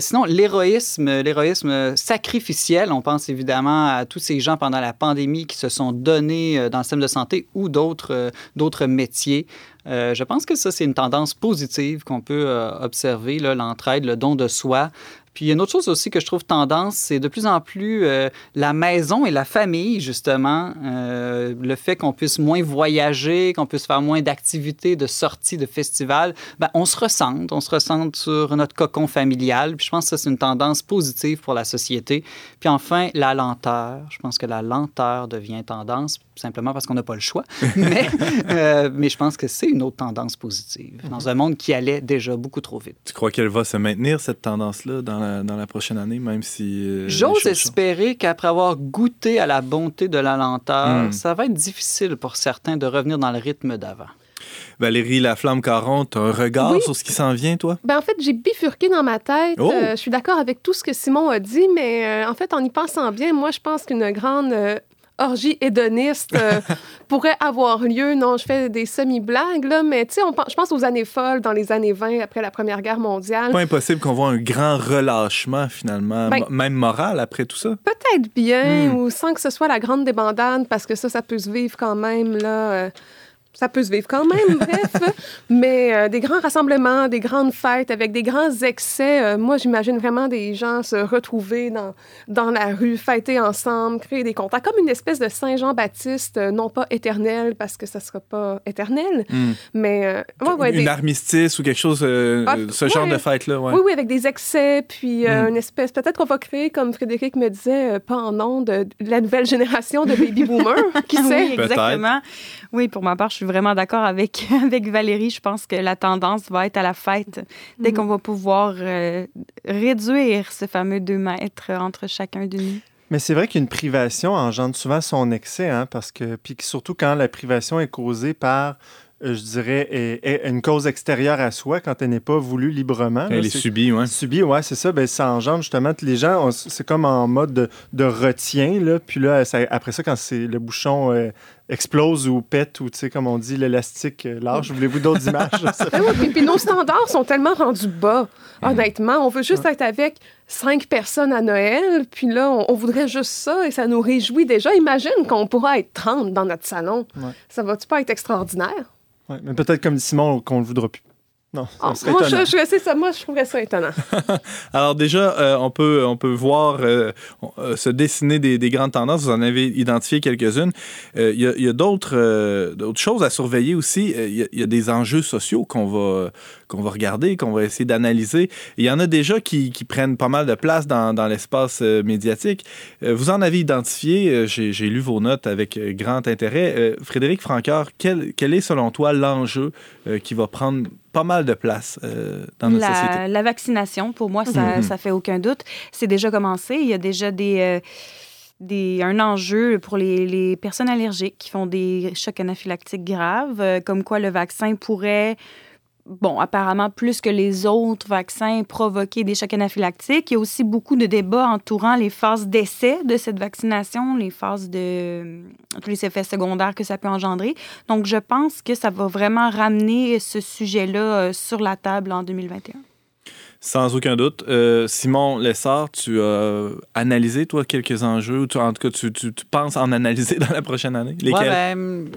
Speaker 3: Sinon, l'héroïsme, l'héroïsme sacrificiel, on pense évidemment à tous ces gens pendant la pandémie qui se sont donnés dans le système de santé ou d'autres métiers. Je pense que ça, c'est une tendance positive qu'on peut observer, l'entraide, le don de soi. Puis il y a une autre chose aussi que je trouve tendance, c'est de plus en plus euh, la maison et la famille, justement. Euh, le fait qu'on puisse moins voyager, qu'on puisse faire moins d'activités, de sorties, de festivals, ben, on se ressente, on se ressente sur notre cocon familial. Puis je pense que ça, c'est une tendance positive pour la société. Puis enfin, la lenteur. Je pense que la lenteur devient tendance simplement parce qu'on n'a pas le choix. mais, euh, mais je pense que c'est une autre tendance positive dans un monde qui allait déjà beaucoup trop vite.
Speaker 2: Tu crois qu'elle va se maintenir, cette tendance-là, dans la, dans la prochaine année, même si... Euh,
Speaker 3: J'ose espérer qu'après avoir goûté à la bonté de la lenteur,
Speaker 2: Hmm.
Speaker 3: ça va être difficile pour certains de revenir dans le rythme d'avant.
Speaker 2: Valérie Laflamme-Caron, tu as un regard
Speaker 6: Oui.
Speaker 2: sur ce qui s'en vient, toi?
Speaker 6: Ben, en fait, j'ai bifurqué dans ma tête.
Speaker 2: Oh!
Speaker 6: Euh, je suis d'accord avec tout ce que Simon a dit, mais euh, en fait, en y pensant bien, moi, je pense qu'une grande euh, orgie hédoniste euh, pourrait avoir lieu. Non, je fais des semi-blagues, là, mais tu sais, je pense aux années folles dans les années 20 après la Première Guerre mondiale.
Speaker 2: Pas impossible qu'on voit un grand relâchement, finalement,
Speaker 6: Ben-
Speaker 2: même moral après tout ça.
Speaker 6: Peut-être bien,
Speaker 2: Hmm.
Speaker 6: ou sans que ce soit la grande débandade, parce que ça, ça peut se vivre quand même, là. euh, ça peut se vivre quand même, bref. Mais euh, des grands rassemblements, des grandes fêtes avec des grands excès. euh, moi, j'imagine vraiment des gens se retrouver dans, dans la rue, fêter ensemble, créer des contacts, comme une espèce de Saint-Jean-Baptiste, euh, non pas éternel, parce que ça ne sera pas éternel,
Speaker 2: Hmm.
Speaker 6: mais... euh, ouais, ouais,
Speaker 2: Une
Speaker 6: des-
Speaker 2: armistice ou quelque chose, euh,
Speaker 6: Ah,
Speaker 2: ce genre de fête-là, ouais.
Speaker 6: Oui, oui, avec des excès, puis euh,
Speaker 2: Mm.
Speaker 6: une espèce. Peut-être qu'on va créer, comme Frédéric me disait, euh, pas en nom de, la nouvelle génération de baby boomers. Qui sait?
Speaker 4: Oui, exactement. Oui, pour ma part, je suis vraiment d'accord avec, avec Valérie. Je pense que la tendance va être à la fête dès
Speaker 6: Mhm.
Speaker 4: qu'on va pouvoir euh, réduire ce fameux deux mètres entre chacun de nous.
Speaker 5: Mais c'est vrai qu'une privation engendre souvent son excès, hein, parce que, puis surtout quand la privation est causée par, je dirais, est- est une cause extérieure à soi, quand elle n'est pas voulue librement. là,
Speaker 2: Elle est subie, ouais.
Speaker 5: Subi, ouais, c'est ça. Ben, ça engendre justement que les gens, c'est comme en mode de, de retien, là. Puis là, ça- après ça, quand c'est le bouchon euh, explose ou pète, ou tu sais, comme on dit, l'élastique euh, lâche, voulez-vous d'autres images?
Speaker 6: Oui, puis, puis nos standards sont tellement rendus bas. Honnêtement, on veut juste être avec cinq personnes à Noël, puis là, on, on voudrait juste ça et ça nous réjouit déjà. Imagine qu'on pourra être 30 dans notre salon.
Speaker 5: Ouais.
Speaker 6: Ça va-tu pas être extraordinaire?
Speaker 5: Ouais, mais peut-être comme dit Simon, qu'on ne le voudra plus. Non, ça serait
Speaker 6: moi, je, je, ça, moi, je trouverais ça étonnant.
Speaker 2: Alors déjà, euh, on, peut, on peut voir euh, euh, se dessiner des, des grandes tendances. Vous en avez identifié quelques-unes. Euh, Il y a, y a d'autres choses à surveiller aussi. Il y y, a des enjeux sociaux qu'on va, qu'on va regarder, qu'on va essayer d'analyser. Il y en a déjà qui, qui prennent pas mal de place dans, dans l'espace euh, médiatique. Euh, vous en avez identifié. Euh, J'ai lu vos notes avec grand intérêt. Frédéric Francoeur, quel, quel est selon toi l'enjeu qui va prendre pas mal de place euh, dans notre société?
Speaker 4: La, la vaccination, pour moi, ça,
Speaker 2: Mhm.
Speaker 4: ça fait aucun doute. C'est déjà commencé. Il y a déjà des, euh, des, un enjeu pour les, les personnes allergiques qui font des chocs anaphylactiques graves, euh, comme quoi le vaccin pourrait, bon, apparemment plus que les autres vaccins, provoquer des chocs anaphylactiques. Il y a aussi beaucoup de débats entourant les phases d'essai de cette vaccination, les phases de tous les effets secondaires que ça peut engendrer. Donc, je pense que ça va vraiment ramener ce sujet-là euh, sur la table en 2021.
Speaker 2: Sans aucun doute. Euh, Simon Lessard, tu as analysé, toi, quelques enjeux, ou tu, en tout cas, tu, tu- tu penses en analyser dans la prochaine année? Lesquels?
Speaker 3: Ouais, ben,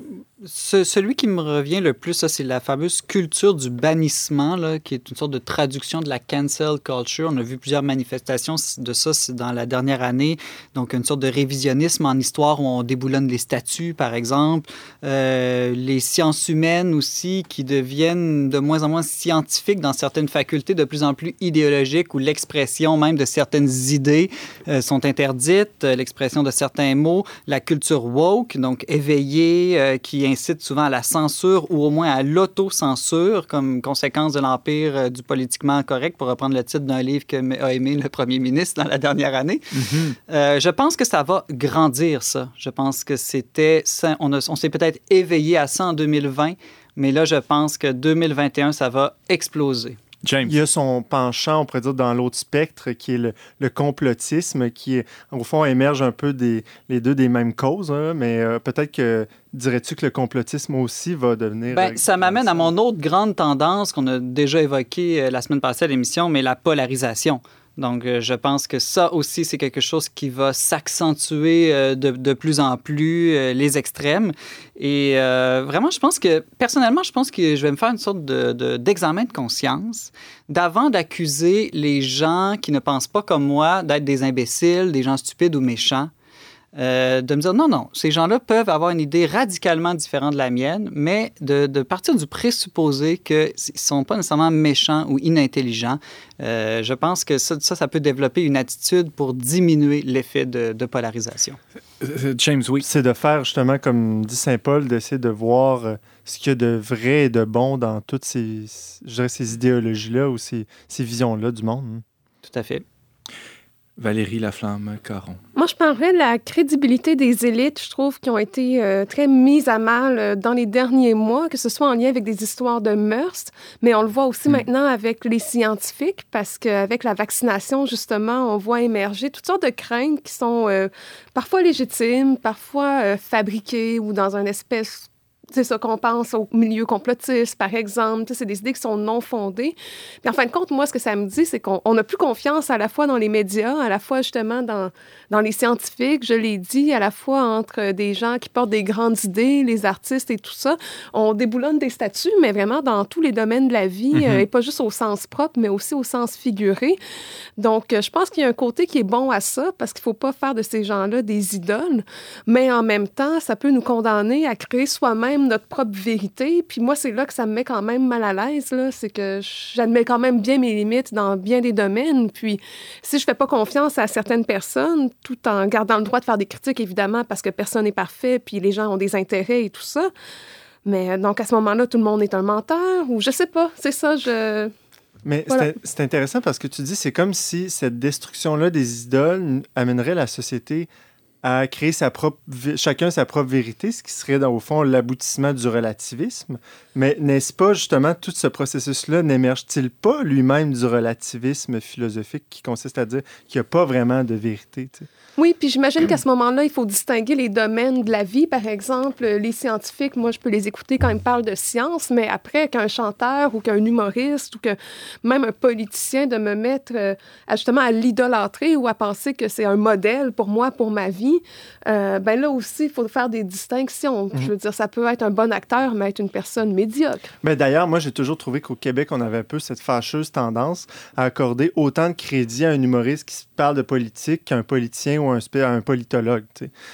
Speaker 3: ce- celui qui me revient le plus, c'est la fameuse culture du bannissement, là, qui est une sorte de traduction de la cancel culture. On a vu plusieurs manifestations de ça dans la dernière année. Donc, une sorte de révisionnisme en histoire où on déboulonne les statuts, par exemple. Euh, les sciences humaines aussi, qui deviennent de moins en moins scientifiques dans certaines facultés, de plus en plus idéologiques, où l'expression même de certaines idées euh, sont interdites, l'expression de certains mots, la culture woke, donc éveillée, euh, qui incite souvent à la censure ou au moins à l'autocensure comme conséquence de l'empire euh, du politiquement correct, pour reprendre le titre d'un livre que a aimé le premier ministre dans la dernière année. Euh, je pense que ça va grandir, ça. Je pense que c'était... On, on s'est peut-être éveillé à ça en 2020, mais là, je pense que 2021, ça va exploser.
Speaker 2: James.
Speaker 5: Il y a son penchant, on pourrait dire, dans l'autre spectre, qui est le, le complotisme, qui, au fond, émerge un peu des les deux des mêmes causes. hein, mais euh, peut-être que, dirais-tu que le complotisme aussi va devenir...
Speaker 3: Ben,
Speaker 5: euh,
Speaker 3: ça m'amène à mon autre grande tendance qu'on a déjà évoquée euh, la semaine passée à l'émission, mais la polarisation. Donc, euh, je pense que ça aussi, c'est quelque chose qui va s'accentuer euh, de, plus en plus, euh, les extrêmes. Et vraiment, je pense que, personnellement, je pense que je vais me faire une sorte d'examen de, de, conscience d'avant d'accuser les gens qui ne pensent pas comme moi d'être des imbéciles, des gens stupides ou méchants. Euh, de me dire non, non, ces gens-là peuvent avoir une idée radicalement différente de la mienne, mais de, de partir du présupposé qu'ils ne sont pas nécessairement méchants ou inintelligents. Euh, je pense que ça, ça, ça, peut développer une attitude pour diminuer l'effet de, de, polarisation.
Speaker 2: Euh, James, oui.
Speaker 5: C'est de faire justement, comme dit Saint Paul, d'essayer de voir ce qu'il y a de vrai et de bon dans toutes ces, ces idéologies-là ou ces, ces visions-là du monde.
Speaker 3: Tout à fait.
Speaker 2: Valérie Laflamme-Caron.
Speaker 6: Moi, je parlerais de la crédibilité des élites, je trouve, qui ont été euh, très mises à mal euh, dans les derniers mois, que ce soit en lien avec des histoires de mœurs, mais on le voit aussi mm. maintenant avec les scientifiques, parce qu'avec la vaccination, justement, on voit émerger toutes sortes de craintes qui sont euh, parfois légitimes, parfois fabriquées ou dans un espèce c'est ça qu'on pense au milieu complotiste, par exemple. C'est des idées qui sont non fondées. Puis en fin de compte, moi, ce que ça me dit, c'est qu'on n'a plus confiance à la fois dans les médias, à la fois justement dans, dans les scientifiques, je l'ai dit, à la fois entre des gens qui portent des grandes idées, les artistes et tout ça. On déboulonne des statuts, mais vraiment dans tous les domaines de la vie, mm -hmm. et pas juste au sens propre, mais aussi au sens figuré. Donc, je pense qu'il y a un côté qui est bon à ça, parce qu'il ne faut pas faire de ces gens-là des idoles, mais en même temps, ça peut nous condamner à créer soi-même notre propre vérité. Puis moi, c'est là que ça me met quand même mal à l'aise. C'est que j'admets quand même bien mes limites dans bien des domaines. Puis si je fais pas confiance à certaines personnes, tout en gardant le droit de faire des critiques, évidemment, parce que personne n'est parfait, puis les gens ont des intérêts et tout ça. Mais donc, à ce moment-là, tout le monde est un menteur ou je sais pas. C'est ça, je...
Speaker 5: Mais voilà. c'est intéressant parce que tu dis, c'est comme si cette destruction-là des idoles amènerait la société à créer chacun sa propre vérité, ce qui serait, dans, au fond, l'aboutissement du relativisme. Mais n'est-ce pas, justement, tout ce processus-là n'émerge-t-il pas lui-même du relativisme philosophique qui consiste à dire qu'il n'y a pas vraiment de vérité? T'sais?
Speaker 6: Oui, puis j'imagine qu'à ce moment-là, il faut distinguer les domaines de la vie. Par exemple, les scientifiques, moi, je peux les écouter quand ils me parlent de science, mais après, qu'un chanteur ou qu'un humoriste ou que même un politicien de me mettre euh, à, justement à l'idolâtrer ou à penser que c'est un modèle pour moi, pour ma vie, euh, ben là aussi, il faut faire des distinctions. Mm -hmm. Je veux dire, ça peut être un bon acteur, mais être une personne médiocre.
Speaker 5: Mais d'ailleurs, moi, j'ai toujours trouvé qu'au Québec, on avait un peu cette fâcheuse tendance à accorder autant de crédit à un humoriste qui parle de politique qu'un politicien ou un, un politologue.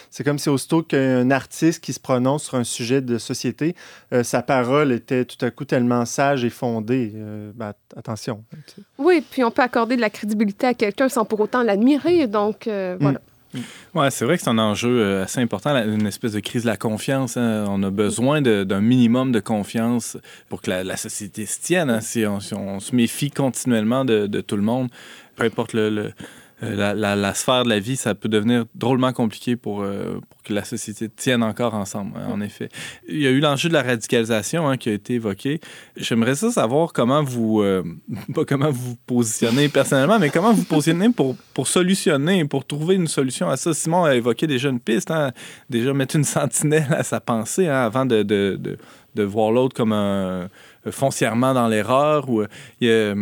Speaker 5: C'est comme si aussitôt qu'un artiste qui se prononce sur un sujet de société, euh, sa parole était tout à coup tellement sage et fondée. Euh, ben, attention. T'sais.
Speaker 6: Oui, puis on peut accorder de la crédibilité à quelqu'un sans pour autant l'admirer. Donc, euh, voilà.
Speaker 2: Mm. Oui, c'est vrai que c'est un enjeu assez important, une espèce de crise de la confiance. Hein. On a besoin d'un minimum de confiance pour que la, société se tienne. Hein. Si, on, se méfie continuellement de, tout le monde, peu importe le la, la, la, sphère de la vie, ça peut devenir drôlement compliqué pour, euh, pour que la société tienne encore ensemble, hein, en effet. Il y a eu l'enjeu de la radicalisation hein, qui a été évoqué. J'aimerais ça savoir comment vous, euh, pas comment vous positionnez personnellement, mais comment vous positionnez pour, pour solutionner, pour trouver une solution à ça. Simon a évoqué déjà une piste, hein, déjà mettre une sentinelle à sa pensée avant de, de, de, de voir l'autre comme un foncièrement dans l'erreur. Ou, y a,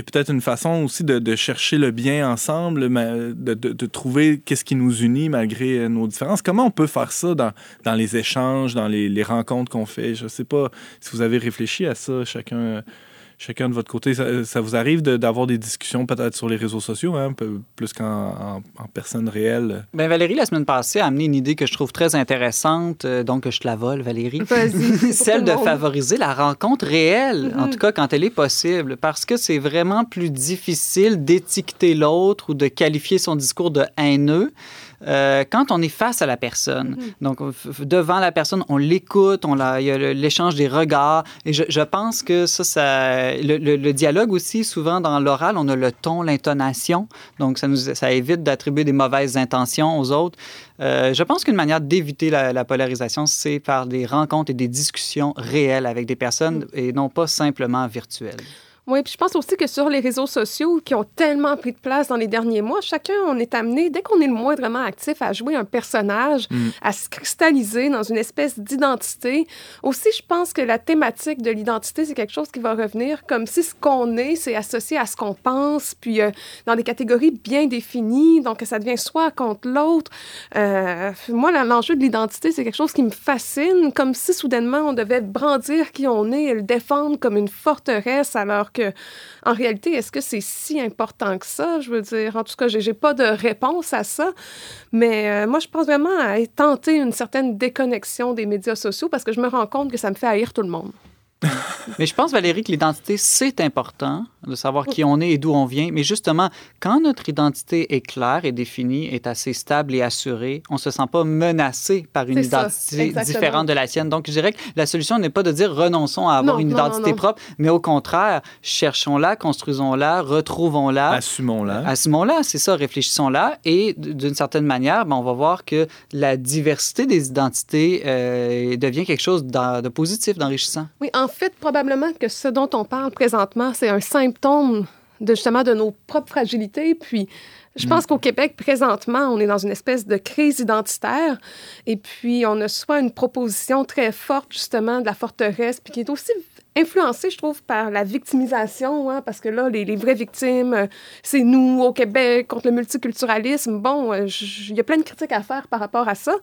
Speaker 2: a peut-être une façon aussi de, chercher le bien ensemble, de, trouver qu'est-ce qui nous unit malgré nos différences. Comment on peut faire ça dans, les échanges, dans les, les rencontres qu'on fait? Je ne sais pas si vous avez réfléchi à ça, chacun chacun de votre côté, ça, ça vous arrive d'avoir de, des discussions peut-être sur les réseaux sociaux, hein, plus qu'en en, en, personne réelle?
Speaker 3: Bien, Valérie, la semaine passée, a amené une idée que je trouve très intéressante, euh, donc je te la vole, Valérie. Celle de favoriser la rencontre réelle, mm -hmm. en tout cas quand elle est possible, parce que c'est vraiment plus difficile d'étiqueter l'autre ou de qualifier son discours de haineux. Euh, quand on est face à la personne, mmh. donc devant la personne, on l'écoute, on la, il y a l'échange des regards, et je, je, pense que ça, ça le, le, le, dialogue aussi, souvent dans l'oral, on a le ton, l'intonation, donc ça, nous, ça évite d'attribuer des mauvaises intentions aux autres. Euh, je pense qu'une manière d'éviter la, la, polarisation, c'est par des rencontres et des discussions réelles avec des personnes mmh. et non pas simplement virtuelles.
Speaker 6: Oui, puis je pense aussi que sur les réseaux sociaux qui ont tellement pris de place dans les derniers mois, chacun, on est amené, dès qu'on est le moindrement actif, à jouer un personnage,
Speaker 2: Mm.
Speaker 6: à se cristalliser dans une espèce d'identité. Aussi, je pense que la thématique de l'identité, c'est quelque chose qui va revenir comme si ce qu'on est, c'est associé à ce qu'on pense, puis euh, dans des catégories bien définies, donc ça devient soit contre l'autre. Euh, moi, l'enjeu de l'identité, c'est quelque chose qui me fascine, comme si soudainement on devait brandir qui on est et le défendre comme une forteresse, alors que, en réalité, est-ce que c'est si important que ça? Je veux dire, en tout cas, j'ai pas de réponse à ça, mais euh, moi, je pense vraiment à tenter une certaine déconnexion des médias sociaux parce que je me rends compte que ça me fait haïr tout le monde.
Speaker 3: Mais je pense, Valérie, que l'identité, c'est important de savoir qui on est et d'où on vient. Mais justement, quand notre identité est claire et définie, est assez stable et assurée, on ne se sent pas menacé par une
Speaker 6: ça,
Speaker 3: identité différente de la sienne. Donc, je dirais que la solution n'est pas de dire renonçons à avoir
Speaker 6: Non,
Speaker 3: une
Speaker 6: non,
Speaker 3: identité
Speaker 6: non, non.
Speaker 3: propre, mais au contraire, cherchons-la, construisons-la, retrouvons-la.
Speaker 2: Assumons-la.
Speaker 3: Assumons-la, c'est ça, réfléchissons-la. Et d'une certaine manière, ben, on va voir que la diversité des identités euh, devient quelque chose de positif, d'enrichissant.
Speaker 6: Oui, en fait, probablement que ce dont on parle présentement, c'est un symptôme de justement de nos propres fragilités. Puis, je pense qu'au Québec, présentement, on est dans une espèce de crise identitaire. Et puis, on a soit une proposition très forte, justement, de la forteresse, puis qui est aussi influencée, je trouve, par la victimisation, hein, parce que là, les, vraies victimes, euh, c'est nous au Québec contre le multiculturalisme. Bon, euh, il y a plein de critiques à faire par rapport à ça,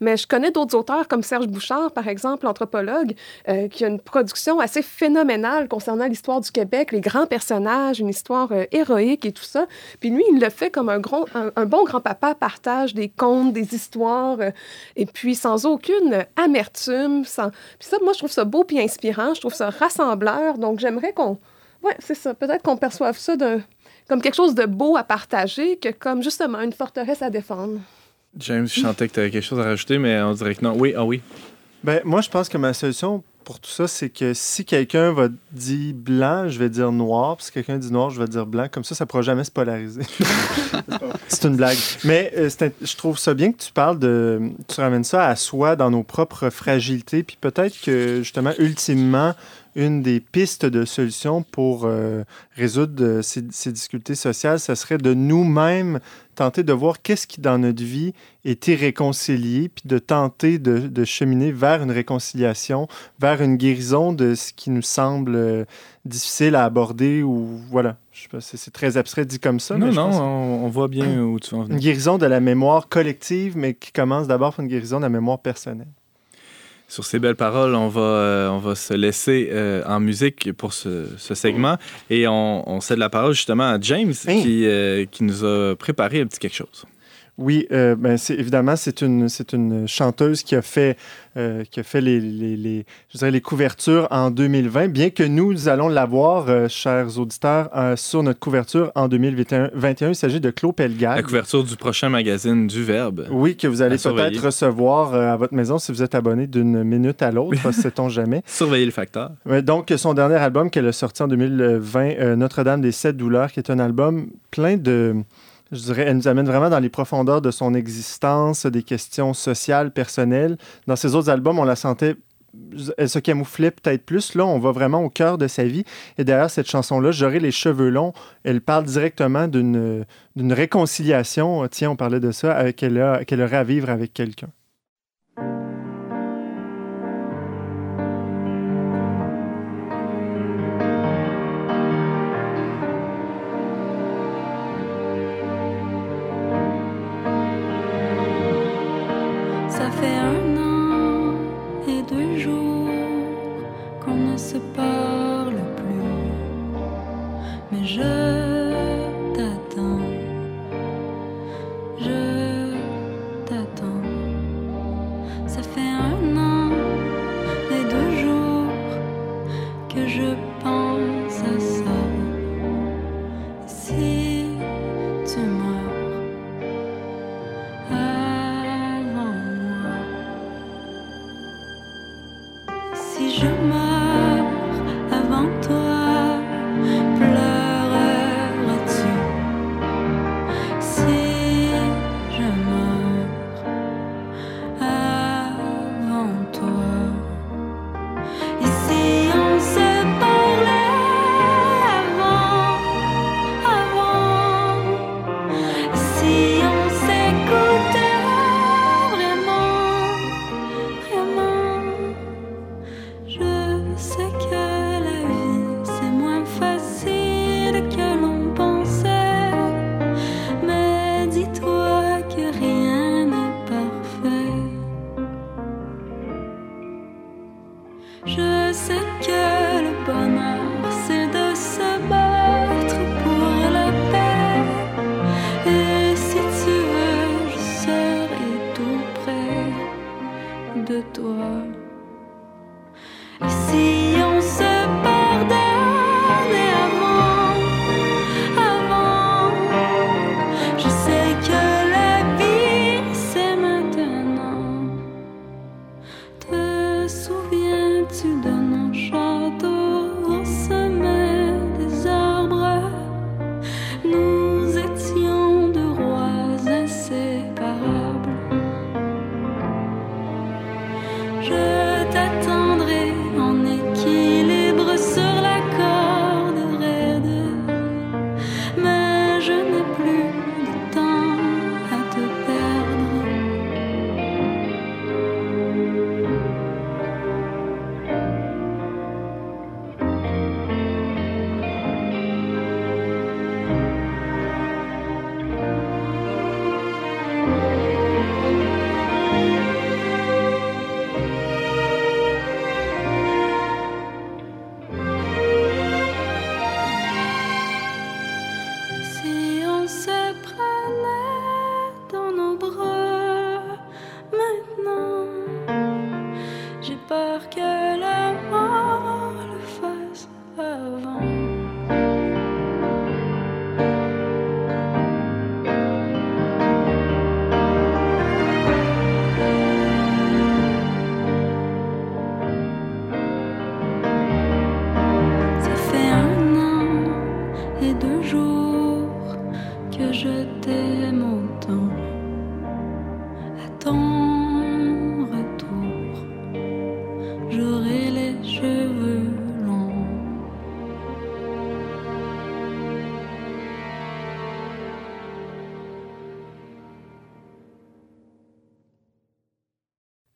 Speaker 6: mais je connais d'autres auteurs comme Serge Bouchard, par exemple, anthropologue, euh, qui a une production assez phénoménale concernant l'histoire du Québec, les grands personnages, une histoire héroïque et tout ça. Puis lui, il le fait comme un, gros, un, bon grand-papa, partage des contes, des histoires, et puis sans aucune amertume. Sans... Puis ça, moi, je trouve ça beau puis inspirant, je trouve ça rassembleur, donc j'aimerais qu'on... Ouais, c'est ça, peut-être qu'on perçoive ça d'un- comme quelque chose de beau à partager que comme justement une forteresse à défendre.
Speaker 2: James, je sentais que tu avais quelque chose à rajouter, mais on dirait que non. Oui, ah oui.
Speaker 5: Ben, moi, je pense que ma solution pour tout ça, c'est que si quelqu'un va dire blanc, je vais dire noir. Puis si quelqu'un dit noir, je vais dire blanc. Comme ça, ça ne pourra jamais se polariser. c'est une blague. Mais euh, un- je trouve ça bien que tu parles de. Tu ramènes ça à soi dans nos propres fragilités. Puis peut-être que, justement, ultimement, une des pistes de solution pour euh, résoudre euh, ces, ces difficultés sociales, ce serait de nous-mêmes tenter de voir qu'est-ce qui, dans notre vie, est irréconcilié, puis de tenter de, de cheminer vers une réconciliation, vers une guérison de ce qui nous semble euh, difficile à aborder ou voilà. Je sais pas, c'est très abstrait dit comme ça.
Speaker 2: non,
Speaker 5: mais je
Speaker 2: non,
Speaker 5: pense-
Speaker 2: on, on voit bien où tu en
Speaker 5: Une
Speaker 2: venir.
Speaker 5: guérison de la mémoire collective, mais qui commence d'abord par une guérison de la mémoire personnelle.
Speaker 2: Sur ces belles paroles, on va, euh, on va se laisser euh, en musique pour ce, ce segment et on, on cède la parole justement à James
Speaker 5: Hein?
Speaker 2: qui, euh, qui nous a préparé un petit quelque chose.
Speaker 5: Oui, euh, ben c'est évidemment c'est une c'est une chanteuse qui a fait euh, qui a fait les, les, les- je dirais les couvertures en 2020. Bien que nous allons l'avoir, euh, chers auditeurs, euh, sur notre couverture en 2021. 21. Il s'agit de Claude Pelgag.
Speaker 2: La couverture du prochain magazine du Verbe.
Speaker 5: Oui, que vous allez peut-être recevoir à votre maison si vous êtes abonné d'une minute à l'autre, sait-on jamais.
Speaker 2: Surveiller le facteur.
Speaker 5: Donc, son dernier album qu'elle a sorti en 2020, euh, Notre-Dame des Sept Douleurs, qui est un album plein de. Je dirais, elle nous amène vraiment dans les profondeurs de son existence, des questions sociales, personnelles. Dans ses autres albums, on la sentait. Elle se camouflait peut-être plus. Là, on va vraiment au cœur de sa vie. Et derrière cette chanson-là, J'aurai les cheveux longs, elle parle directement d'une réconciliation. Tiens, on parlait de ça, euh, qu'elle aurait à vivre avec quelqu'un.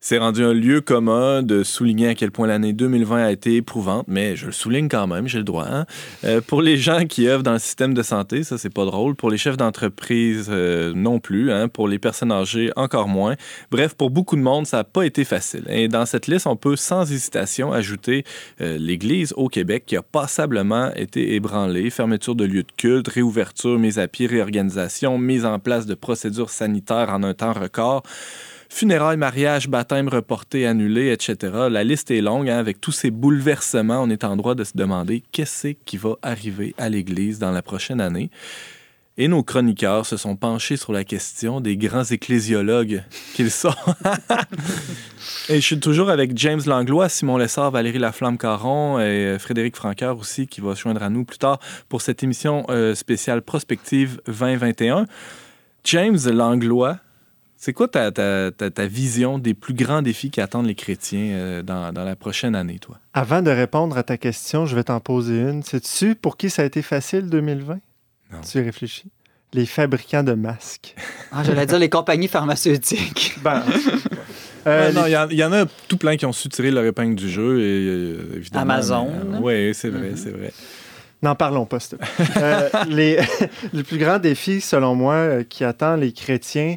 Speaker 2: C'est rendu un lieu commun de souligner à quel point l'année 2020 a été éprouvante, mais je le souligne quand même, j'ai le droit. hein. Euh, pour les gens qui œuvrent dans le système de santé, ça c'est pas drôle. Pour les chefs d'entreprise, euh, non plus. hein. Pour les personnes âgées, encore moins. Bref, pour beaucoup de monde, ça n'a pas été facile. Et dans cette liste, on peut sans hésitation ajouter euh, l'Église au Québec qui a passablement été ébranlée. Fermeture de lieux de culte, réouverture, mise à pied, réorganisation, mise en place de procédures sanitaires en un temps record. Funérailles, mariages, baptêmes reportés, annulés, etc. La liste est longue. hein. Avec tous ces bouleversements, on est en droit de se demander qu'est-ce qui va arriver à l'Église dans la prochaine année. Et nos chroniqueurs se sont penchés sur la question des grands ecclésiologues qu'ils sont. et je suis toujours avec James Langlois, Simon Lessard, Valérie Laflamme-Caron et euh, Frédéric Franqueur aussi, qui va se joindre à nous plus tard pour cette émission euh, spéciale Prospective 2021. James Langlois, c'est quoi ta, ta- ta- ta vision des plus grands défis qui attendent les chrétiens euh, dans, dans la prochaine année, toi?
Speaker 5: Avant de répondre à ta question, je vais t'en poser une. Sais-tu pour qui ça a été facile 2020?
Speaker 2: Non.
Speaker 5: Tu y réfléchis? Les fabricants de masques.
Speaker 3: Ah, J'allais dire les compagnies pharmaceutiques.
Speaker 5: Ben, euh,
Speaker 2: Ouais, non,
Speaker 5: les-
Speaker 2: il y, en- il y en a tout plein qui ont su tirer leur épingle du jeu, et euh, évidemment.
Speaker 3: Amazon.
Speaker 2: Oui, c'est vrai,
Speaker 3: Mhm.
Speaker 2: c'est vrai.
Speaker 5: N'en parlons pas, s'il te plaît. Euh, les, le plus grand défi, selon moi, qui attend les chrétiens,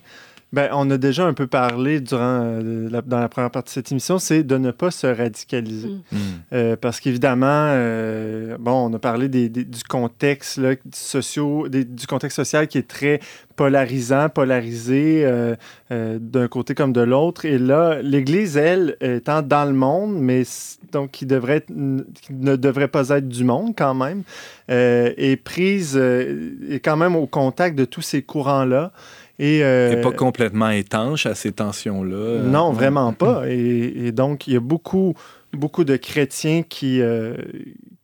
Speaker 5: ben, on a déjà un peu parlé durant, euh, la- dans la première partie de cette émission, c'est de ne pas se radicaliser.
Speaker 6: Mm.
Speaker 2: Hmm.
Speaker 5: Euh, parce qu'évidemment, euh, bon, on a parlé des- des- du contexte là, socio, des- du contexte social qui est très polarisant, polarisé euh, euh, d'un côté comme de l'autre. Et là, l'Église, elle, étant dans le monde, mais donc qui, devrait être- qui ne devrait pas être du monde quand même, euh, est prise, euh, est quand même au contact de tous ces courants-là. Et, euh,
Speaker 2: pas complètement étanche à ces tensions-là.
Speaker 5: non, vraiment pas. Et, et donc, il y a beaucoup, beaucoup de chrétiens qui, euh,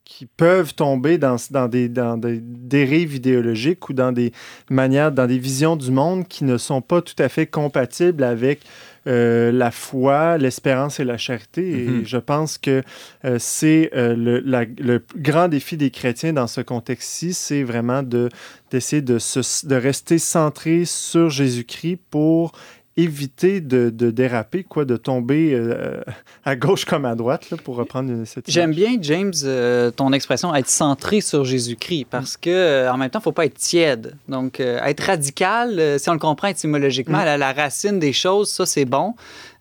Speaker 5: qui peuvent tomber dans, dans, des, dans des dérives idéologiques ou dans des manières, dans des visions du monde qui ne sont pas tout à fait compatibles avec euh, la foi, l'espérance et la charité.
Speaker 2: Mhm.
Speaker 5: Et je pense que euh, c'est euh, le, grand défi des chrétiens dans ce contexte-ci, c'est vraiment de, d'essayer de, se- de rester centré sur Jésus-Christ pour éviter de, de déraper, quoi, de tomber euh, à gauche comme à droite, là, pour reprendre cette
Speaker 3: J'aime bien, James, euh, ton expression être centré sur Jésus-Christ parce que euh, en même temps, il ne faut pas être tiède. Donc, euh, être radical, euh, si on le comprend étymologiquement,
Speaker 5: Mm.
Speaker 3: à la racine des choses, ça, c'est bon.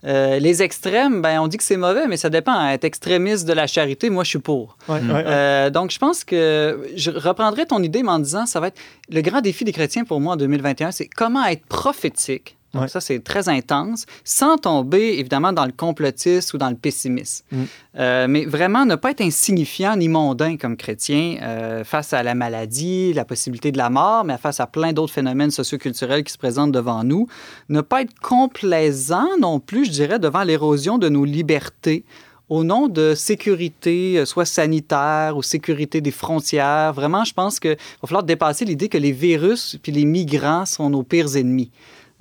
Speaker 3: Euh, les extrêmes, ben, on dit que c'est mauvais, mais ça dépend. Être extrémiste de la charité, moi, je suis pour.
Speaker 5: Ouais,
Speaker 2: Mm.
Speaker 5: ouais, ouais.
Speaker 3: Euh, donc, je pense que je reprendrai ton idée mais en disant ça va être le grand défi des chrétiens pour moi en 2021, c'est comment être prophétique. Donc,
Speaker 5: Ouais.
Speaker 3: ça, c'est très intense, sans tomber évidemment dans le complotisme ou dans le pessimisme.
Speaker 5: Mm.
Speaker 3: Euh, mais vraiment ne pas être insignifiant ni mondain comme chrétien euh, face à la maladie, la possibilité de la mort, mais face à plein d'autres phénomènes socioculturels qui se présentent devant nous. Ne pas être complaisant non plus, je dirais, devant l'érosion de nos libertés au nom de sécurité, euh, soit sanitaire ou sécurité des frontières. Vraiment, je pense qu'il va falloir dépasser l'idée que les virus puis les migrants sont nos pires ennemis.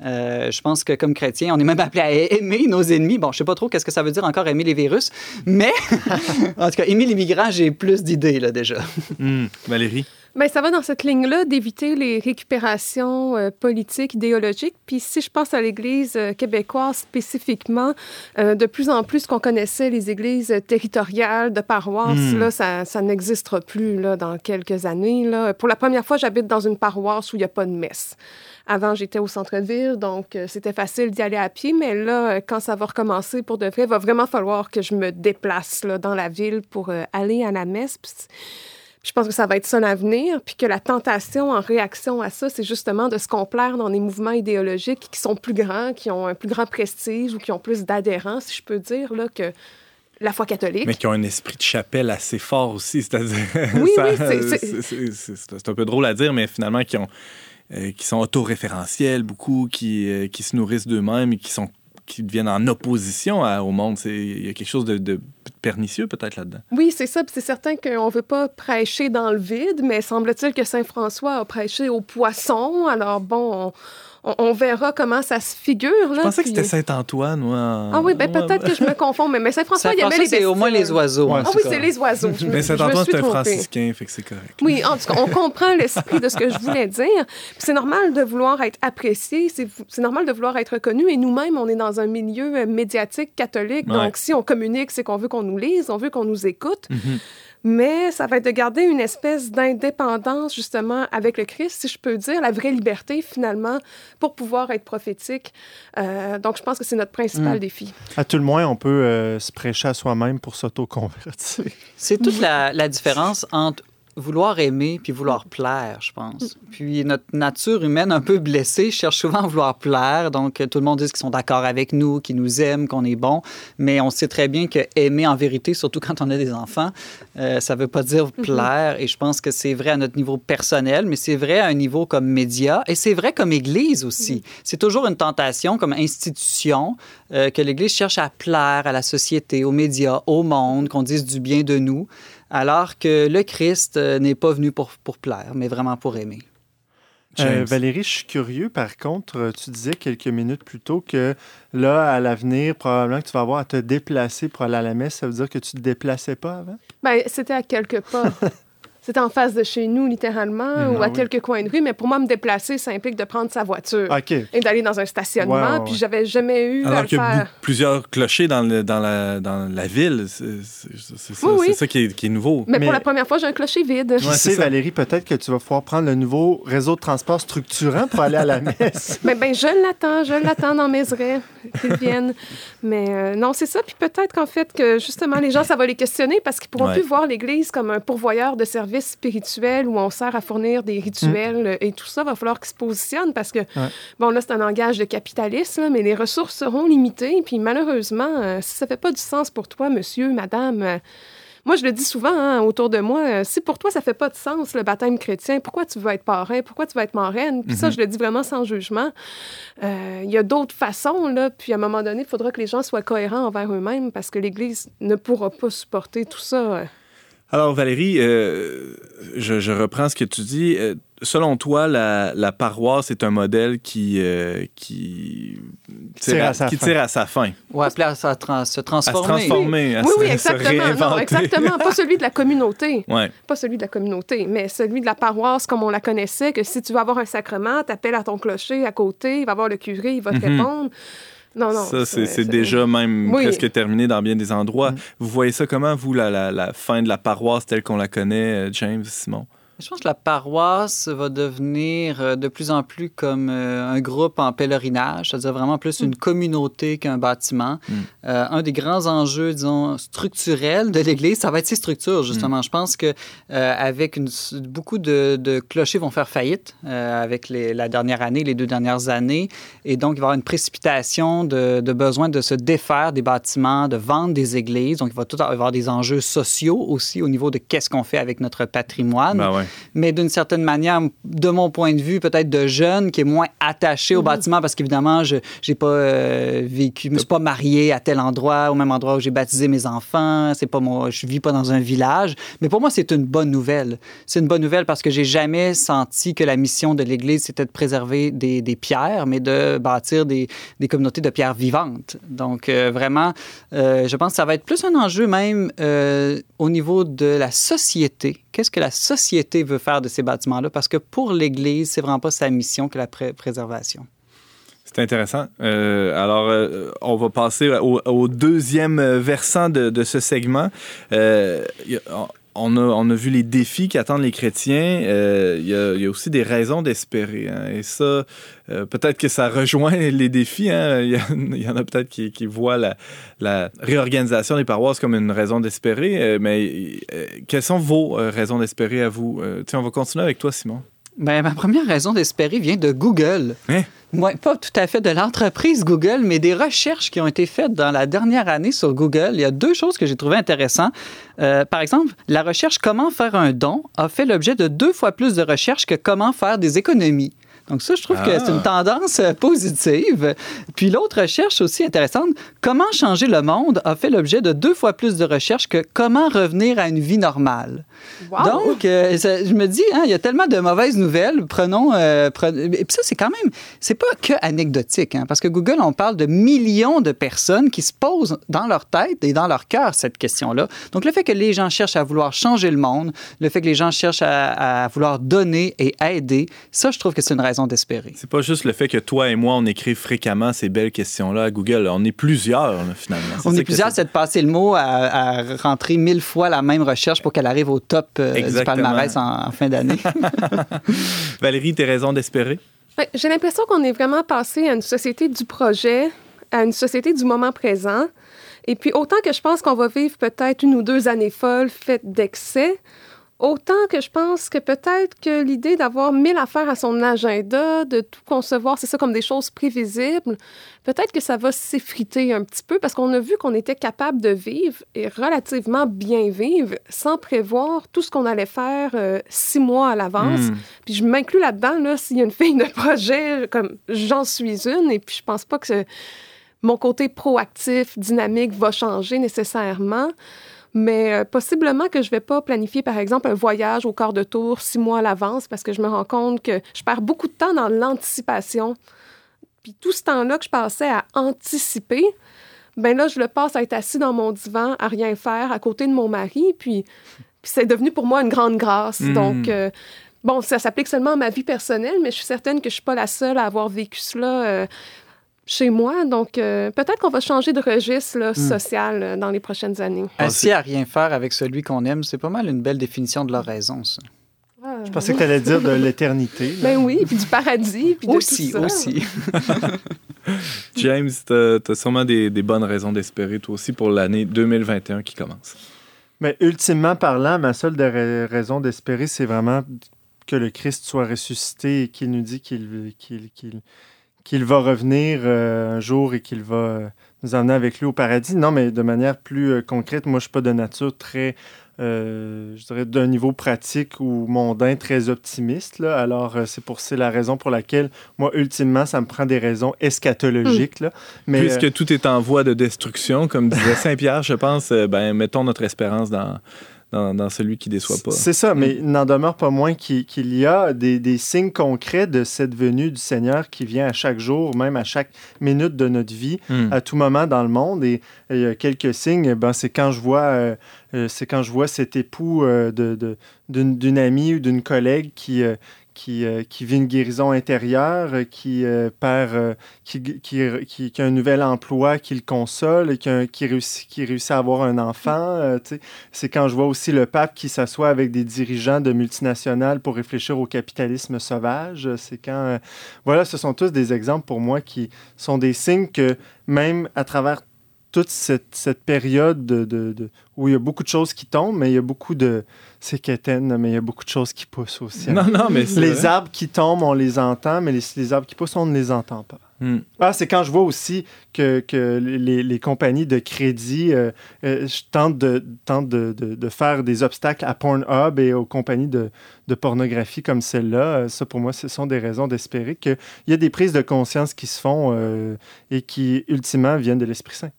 Speaker 3: Euh, je pense que comme chrétien, on est même appelé à aimer nos ennemis. Bon, je sais pas trop qu'est-ce que ça veut dire encore aimer les virus, mais en tout cas, aimer les migrants, j'ai plus d'idées là déjà.
Speaker 2: Hmm. Valérie?
Speaker 6: Ben, ça va dans cette ligne-là d'éviter les récupérations euh, politiques, idéologiques. Puis si je pense à l'Église euh, québécoise spécifiquement, euh, de plus en plus qu'on connaissait les églises territoriales de paroisse,
Speaker 2: Hmm.
Speaker 6: là, ça, ça n'existera plus là, dans quelques années. Là. Pour la première fois, j'habite dans une paroisse où il n'y a pas de messe. Avant, j'étais au centre-ville, donc euh, c'était facile d'y aller à pied, mais là, euh, quand ça va recommencer pour de vrai, il va vraiment falloir que je me déplace là, dans la ville pour euh, aller à la messe. Puis je pense que ça va être ça l'avenir, puis que la tentation en réaction à ça, c'est justement de se complaire dans des mouvements idéologiques qui sont plus grands, qui ont un plus grand prestige ou qui ont plus d'adhérents, si je peux dire, là, que la foi catholique.
Speaker 2: Mais qui ont un esprit de chapelle assez fort aussi, c'est-à-dire...
Speaker 6: Oui, c'est
Speaker 2: un peu drôle à dire, mais finalement, qui, ont, euh, qui sont autoréférentiels beaucoup, qui, euh, qui se nourrissent d'eux-mêmes et qui sont qui deviennent en opposition au monde. Il y a quelque chose de, de pernicieux peut-être là-dedans.
Speaker 6: Oui, c'est ça. C'est certain qu'on ne veut pas prêcher dans le vide, mais semble-t-il que Saint François a prêché aux poissons. Alors bon, on, on- on verra comment ça se figure.
Speaker 2: Je pensais que c'était Saint-Antoine.
Speaker 6: Ah oui, ben
Speaker 2: Ouais,
Speaker 6: peut-être que je me confonds, mais, mais Saint François, il y avait
Speaker 3: Saint-François,
Speaker 6: les
Speaker 3: c'est au moins les oiseaux.
Speaker 5: Ouais,
Speaker 6: Ah oui, c'est les oiseaux. Je
Speaker 2: Mais Saint-Antoine, c'est un franciscain, fait que c'est correct.
Speaker 6: Oui, en tout cas, on comprend l'esprit de ce que je voulais dire. C'est normal de vouloir être apprécié, c'est normal de vouloir être reconnu. Et nous-mêmes, on est dans un milieu euh, médiatique catholique.
Speaker 2: Ouais.
Speaker 6: Donc, si on communique, c'est qu'on veut qu'on nous lise, on veut qu'on nous écoute.
Speaker 2: Mhm.
Speaker 6: Mais ça va être de garder une espèce d'indépendance, justement, avec le Christ, si je peux dire, la vraie liberté, finalement, pour pouvoir être prophétique. Euh, donc, je pense que c'est notre principal
Speaker 3: Mm.
Speaker 6: défi.
Speaker 5: À tout le moins, on peut euh, se prêcher à soi-même pour s'auto-convertir.
Speaker 3: C'est toute la, la différence entre vouloir aimer puis vouloir plaire, je pense. Puis notre nature humaine un peu blessée cherche souvent à vouloir plaire. Donc, euh, tout le monde dit qu'ils sont d'accord avec nous, qu'ils nous aiment, qu'on est bon. Mais on sait très bien que aimer en vérité, surtout quand on a des enfants, euh, ça veut pas dire plaire. Et je pense que c'est vrai à notre niveau personnel, mais c'est vrai à un niveau comme média et c'est vrai comme Église aussi. C'est toujours une tentation comme institution euh, que l'Église cherche à plaire à la société, aux médias, au monde, qu'on dise du bien de nous, alors que le Christ euh, n'est pas venu pour, pour plaire, mais vraiment pour aimer.
Speaker 5: Euh. Valérie, je suis curieux. Par contre, euh, tu disais quelques minutes plus tôt que là, à l'avenir, probablement que tu vas avoir à te déplacer pour aller à la messe. Ça veut dire que tu ne te déplaçais pas avant?
Speaker 6: Ben, c'était à quelques pas. C'était en face de chez nous, littéralement,
Speaker 5: Mhm.
Speaker 6: ou à
Speaker 5: Ah oui.
Speaker 6: quelques coins de rue. Mais pour moi, me déplacer, ça implique de prendre sa voiture
Speaker 5: OK.
Speaker 6: et d'aller dans un stationnement.
Speaker 5: Ouais, ouais,
Speaker 6: Puis
Speaker 5: ouais.
Speaker 6: j'avais jamais eu à
Speaker 2: Alors
Speaker 6: le
Speaker 2: qu'il y a
Speaker 6: faire.
Speaker 2: plusieurs clochers dans, le- dans, la, dans la ville. C'est c'est- c'est ça,
Speaker 6: Oui, oui.
Speaker 2: c'est ça qui, est, qui est nouveau.
Speaker 6: Mais,
Speaker 5: Mais-
Speaker 6: pour la première fois, j'ai un clocher vide.
Speaker 2: C'est ça.
Speaker 5: Valérie, peut-être que tu vas pouvoir prendre le nouveau réseau de transport structurant pour aller à la messe.
Speaker 6: Mais ben, je l'attends, je l'attends dans mes rêves qu'ils viennent. Mais euh, non, c'est ça. Puis peut-être qu'en fait, que justement, les gens, ça va les questionner parce qu'ils pourront
Speaker 2: Ouais.
Speaker 6: plus voir l'Église comme un pourvoyeur de services spirituels où on sert à fournir des rituels euh, et tout ça. va falloir qu'ils se positionnent parce que, bon, là, c'est un langage de capitalisme, là, mais les ressources seront limitées. Puis malheureusement, euh, si ça fait pas du sens pour toi, monsieur, madame, euh, moi, je le dis souvent hein, autour de moi, euh, si pour toi, ça fait pas de sens, le baptême chrétien, pourquoi tu veux être parrain? Pourquoi tu veux être marraine? Puis ça, je le dis vraiment sans jugement. Euh, Il y a d'autres façons, là. Puis à un moment donné, il faudra que les gens soient cohérents envers eux-mêmes parce que l'Église ne pourra pas supporter tout ça.
Speaker 2: Alors, Valérie, euh, je, je reprends ce que tu dis. Euh, selon toi, la, la paroisse est un modèle qui, euh, qui,
Speaker 5: Tire à sa
Speaker 2: qui
Speaker 5: fin.
Speaker 2: tire à sa fin,
Speaker 3: Ou appeler à, se trans- se
Speaker 2: à se
Speaker 3: transformer.
Speaker 2: transformer, à
Speaker 6: Oui,
Speaker 2: se,
Speaker 6: oui,
Speaker 2: se
Speaker 6: exactement. Non, exactement. Pas celui de la communauté.
Speaker 2: Ouais.
Speaker 6: Pas celui de la communauté, mais celui de la paroisse comme on la connaissait, que si tu veux avoir un sacrement, t'appelles à ton clocher à côté, il va voir le curé, il va te
Speaker 2: Mhm.
Speaker 6: répondre. Non, non.
Speaker 2: ça, c'est c'est déjà même
Speaker 6: Oui.
Speaker 2: presque terminé dans bien des endroits.
Speaker 5: Mm.
Speaker 2: Vous voyez ça comment, vous, la, la, la fin de la paroisse telle qu'on la connaît, euh, James, Simon?
Speaker 3: Je pense que la paroisse va devenir euh, de plus en plus comme euh, un groupe en pèlerinage, c'est-à-dire vraiment plus une communauté qu'un bâtiment.
Speaker 2: Mm.
Speaker 3: Euh, un des grands enjeux, disons, structurels de l'Église, ça va être ses structures, justement. Je pense que euh, avec une, beaucoup de, de clochers vont faire faillite euh, avec les- la dernière année, les deux dernières années, et donc il va y avoir une précipitation de, de besoin de se défaire des bâtiments, de vendre des églises. Donc il va tout avoir des enjeux sociaux aussi au niveau de qu'est-ce qu'on fait avec notre patrimoine
Speaker 2: Ben ouais.
Speaker 3: Mais d'une certaine manière, de mon point de vue, peut-être de jeune, qui est moins attaché au bâtiment, parce qu'évidemment, je n'ai pas euh, vécu, je me suis pas marié à tel endroit, au même endroit où j'ai baptisé mes enfants, c'est pas mon, je vis pas dans un village. Mais pour moi, c'est une bonne nouvelle. C'est une bonne nouvelle parce que j'ai jamais senti que la mission de l'Église, c'était de préserver des, des pierres, mais de bâtir des, des communautés de pierres vivantes. Donc, euh, vraiment, euh, je pense que ça va être plus un enjeu même euh, au niveau de la société. Qu'est-ce que la société veut faire de ces bâtiments-là? Parce que pour l'Église, c'est vraiment pas sa mission que la pré- préservation.
Speaker 2: C'est intéressant. Euh, alors, euh, on va passer au, deuxième versant de, ce segment. Euh, on, a, on a vu les défis qui attendent les chrétiens. Euh, Il y, a, aussi des raisons d'espérer. hein. Et ça, euh, peut-être que ça rejoint les défis. hein. Il, y en a peut-être qui, qui voient la, réorganisation des paroisses comme une raison d'espérer. Euh, mais quelles sont vos raisons d'espérer à vous? Tiens, on va continuer avec toi, Simon.
Speaker 3: Ben, ma première raison d'espérer vient de Google.
Speaker 2: Hein?
Speaker 3: Ouais, pas tout à fait de l'entreprise Google, mais des recherches qui ont été faites dans la dernière année sur Google. Il y a deux choses que j'ai trouvées intéressantes. Euh, par exemple, la recherche Comment faire un don a fait l'objet de deux fois plus de recherches que Comment faire des économies. Donc ça, je trouve que c'est une
Speaker 2: Ah.
Speaker 3: tendance euh, positive. Puis l'autre recherche aussi intéressante, comment changer le monde a fait l'objet de deux fois plus de recherches que comment revenir à une vie normale.
Speaker 6: Wow!
Speaker 3: Donc, euh, ça- je me dis, hein, il y a tellement de mauvaises nouvelles. Prenons. euh, pre- Et puis ça, c'est quand même. C'est pas que anecdotique, hein, parce que Google, on parle de millions de personnes qui se posent dans leur tête et dans leur cœur cette question-là. Donc, le fait que les gens cherchent à vouloir changer le monde, le fait que les gens cherchent à, à vouloir donner et aider, ça, je trouve que c'est une raison d'espérer.
Speaker 2: C'est pas juste le fait que toi et moi, on écrive fréquemment ces belles questions-là à Google. On est plusieurs, là, finalement.
Speaker 3: On est plusieurs,
Speaker 2: c'est-
Speaker 3: de passer le mot à, à rentrer mille fois la même recherche pour qu'elle arrive au top euh, du palmarès en, en fin d'année.
Speaker 2: Valérie, tes raisons d'espérer?
Speaker 6: Ouais, J'ai l'impression qu'on est vraiment passé à une société du projet, à une société du moment présent. Et puis, autant que je pense qu'on va vivre peut-être une ou deux années folles faites d'excès, autant que je pense que peut-être que l'idée d'avoir mille affaires à son agenda, de tout concevoir, c'est ça comme des choses prévisibles, peut-être que ça va s'effriter un petit peu parce qu'on a vu qu'on était capable de vivre et relativement bien vivre sans prévoir tout ce qu'on allait faire euh, six mois à l'avance.
Speaker 2: Hmm.
Speaker 6: Puis je m'inclus là-dedans, là, s'il y a une fille de projet, comme j'en suis une, et puis je pense pas que ce- mon côté proactif, dynamique va changer nécessairement. Mais euh, possiblement que je vais pas planifier, par exemple, un voyage au quart de tour six mois à l'avance parce que je me rends compte que je perds beaucoup de temps dans l'anticipation. Puis tout ce temps-là que je passais à anticiper, ben là, je le passe à être assis dans mon divan, à rien faire, à côté de mon mari. Puis, puis c'est devenu pour moi une grande grâce.
Speaker 2: Mm.
Speaker 6: Donc, euh, bon, ça s'applique seulement à ma vie personnelle, mais je suis certaine que je suis pas la seule à avoir vécu cela euh, chez moi. Donc, euh, peut-être qu'on va changer de registre là, social euh, dans les prochaines années.
Speaker 3: Assis à rien faire avec celui qu'on aime, c'est pas mal une belle définition de leur raison, ça.
Speaker 5: Je pensais que tu allais dire de l'éternité.
Speaker 6: Ben oui, puis du paradis, puis de
Speaker 3: Aussi,
Speaker 6: tout ça.
Speaker 3: aussi.
Speaker 2: James, t'as as sûrement des, des bonnes raisons d'espérer, toi aussi, pour l'année 2021 qui commence.
Speaker 5: Mais ultimement parlant, ma seule de ra- raison d'espérer, c'est vraiment que le Christ soit ressuscité et qu'il nous dit qu'il qu'il- qu'il- qu'il va revenir euh, un jour et qu'il va euh, nous emmener avec lui au paradis. Non, mais de manière plus euh, concrète, moi, je suis pas de nature très, euh, je dirais, d'un niveau pratique ou mondain très optimiste. Là. Alors, c'est pour c'est la raison pour laquelle, moi, ultimement, ça me prend des raisons eschatologiques. Là. Mais,
Speaker 2: Puisque
Speaker 5: euh,
Speaker 2: tout est en voie de destruction, comme disait Saint-Pierre, je pense, ben, mettons notre espérance dans, dans, dans celui qui déçoit pas.
Speaker 5: C'est ça, mais il n'en demeure pas moins qu'il y a des, des signes concrets de cette venue du Seigneur qui vient à chaque jour, même à chaque minute de notre vie,
Speaker 2: Hmm.
Speaker 5: à tout moment dans le monde. Et et il y a quelques signes, ben, c'est quand je vois, euh, euh, c'est quand je vois cet époux euh, de- de- d'une amie ou d'une collègue qui, euh, qui, euh, qui vit une guérison intérieure, euh, qui euh, perd, qui, qui, qui- a un nouvel emploi, qui le console, qui, a- qui réussit, qui réussit à avoir un enfant. c'est quand je vois aussi le pape qui s'assoit avec des dirigeants de multinationales pour réfléchir au capitalisme sauvage. C'est quand, voilà, ce sont tous des exemples pour moi qui sont des signes que même à travers toute cette, cette période de, de- de- où il y a beaucoup de choses qui tombent, mais il y a beaucoup de... C'est quétaine, mais il y a beaucoup de choses qui poussent aussi.
Speaker 2: Non, non, mais c'est
Speaker 5: Les
Speaker 2: vrai.
Speaker 5: arbres qui tombent, on les entend, mais les, les arbres qui poussent, on ne les entend pas.
Speaker 2: Hmm.
Speaker 5: Ah, c'est quand je vois aussi que, que les, les compagnies de crédit euh, euh, tentent, de, tentent de, de- faire des obstacles à Pornhub et aux compagnies de, de pornographie comme celle-là. Euh, Ça, pour moi, ce sont des raisons d'espérer qu'il y a des prises de conscience qui se font euh, et qui, ultimement, viennent de l'Esprit Saint.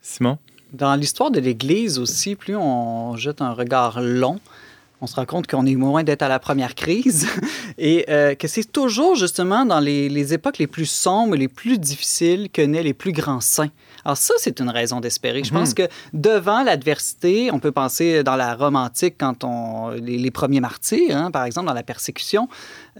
Speaker 2: Simon?
Speaker 3: Dans l'histoire de l'Église aussi, plus on jette un regard long, on se rend compte qu'on est loin d'être à la première crise et euh, que c'est toujours justement dans les, les époques les plus sombres, les plus difficiles que naissent les plus grands saints. Alors ça, c'est une raison d'espérer. Je pense que devant l'adversité, on peut penser dans la Rome antique quand on les, les premiers martyrs, hein, par exemple dans la persécution.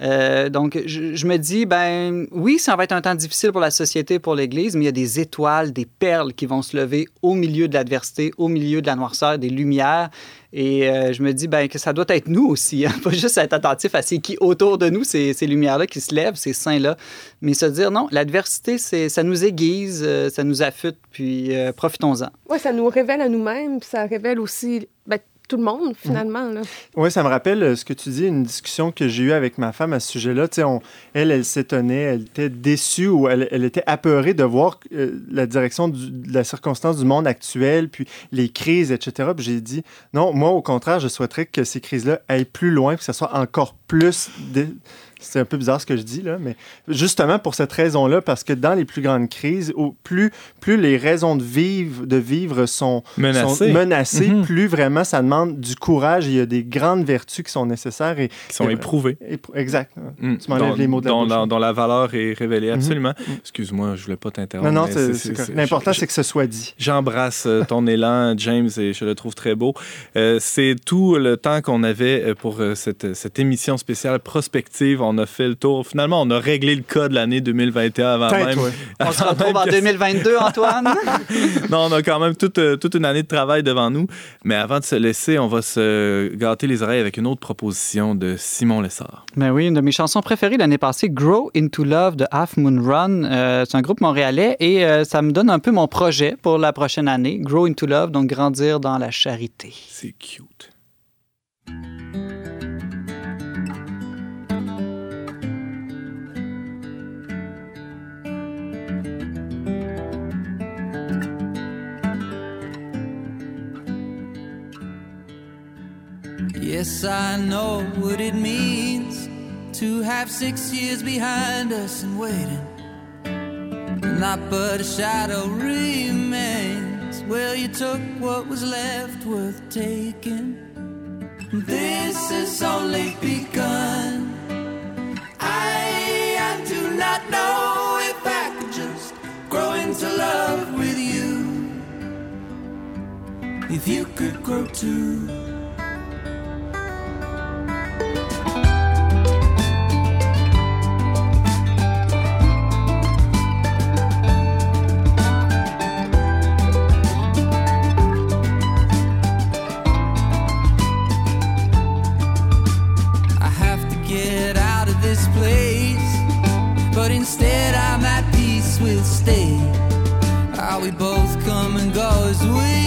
Speaker 3: Euh, donc je, je me dis ben oui, ça va être un temps difficile pour la société, pour l'Église, mais il y a des étoiles, des perles qui vont se lever au milieu de l'adversité, au milieu de la noirceur, des lumières. Et euh, je me dis ben, que ça doit être nous aussi, hein, pas juste être attentif à ce qui autour de nous, ces, ces lumières-là qui se lèvent, ces saints-là, mais se dire non, l'adversité, c'est, ça nous aiguise, euh, ça nous affûte, puis euh, profitons-en.
Speaker 6: Oui, ça nous révèle à nous-mêmes, ça révèle aussi ben, tout le monde, finalement. là.
Speaker 5: Oui, ça me rappelle euh, ce que tu dis, une discussion que j'ai eue avec ma femme à ce sujet-là. Elle, elle s'étonnait, elle était déçue ou elle, elle était apeurée de voir euh, la direction du- de la circonstance du monde actuel, puis les crises, etc. Puis j'ai dit, non, moi, au contraire, je souhaiterais que ces crises-là aillent plus loin, que ce soit encore plus dé- c'est un peu bizarre ce que je dis, là, mais justement pour cette raison-là, parce que dans les plus grandes crises, au, plus, plus les raisons de vivre, de vivre sont
Speaker 2: menacées,
Speaker 5: sont menacées
Speaker 2: Mhm.
Speaker 5: plus vraiment ça demande du courage. Il y a des grandes vertus qui sont nécessaires et
Speaker 2: Qui sont
Speaker 5: et-
Speaker 2: éprouvés.
Speaker 5: épr- exact.
Speaker 2: Mm.
Speaker 5: Tu m'enlèves les mots de la
Speaker 2: dont,
Speaker 5: bouche.
Speaker 2: dont la valeur est révélée, absolument.
Speaker 5: Mhm.
Speaker 2: Excuse-moi, je voulais pas t'interrompre.
Speaker 5: Non, non, l'important, c'est que ce soit dit.
Speaker 2: J'embrasse euh, ton élan, James, et je le trouve très beau. Euh, c'est tout le temps qu'on avait euh, pour cette, cette émission spéciale prospective. On a fait le tour. Finalement, on a réglé le cas de l'année 2021 avant même.
Speaker 5: toi.
Speaker 3: On se
Speaker 2: avant
Speaker 3: retrouve en
Speaker 2: que-
Speaker 3: 2022, Antoine?
Speaker 2: non, on a quand même toute, euh, toute une année de travail devant nous. Mais avant de se laisser, on va se gâter les oreilles avec une autre proposition de Simon Lessard.
Speaker 3: Ben oui, une de mes chansons préférées l'année passée, Grow Into Love de Half Moon Run. Euh, c'est un groupe montréalais et euh, ça me donne un peu mon projet pour la prochaine année. Grow Into Love, donc grandir dans la charité.
Speaker 2: C'est cute.
Speaker 8: Yes, I know what it means to have six years behind us and waiting. Not but a shadow remains. Well, you took what was left worth taking. This has only begun. I, I do not know if I could just grow into love with you. If you could grow too. Place, but instead I'm at peace with staying. How we both come and go as we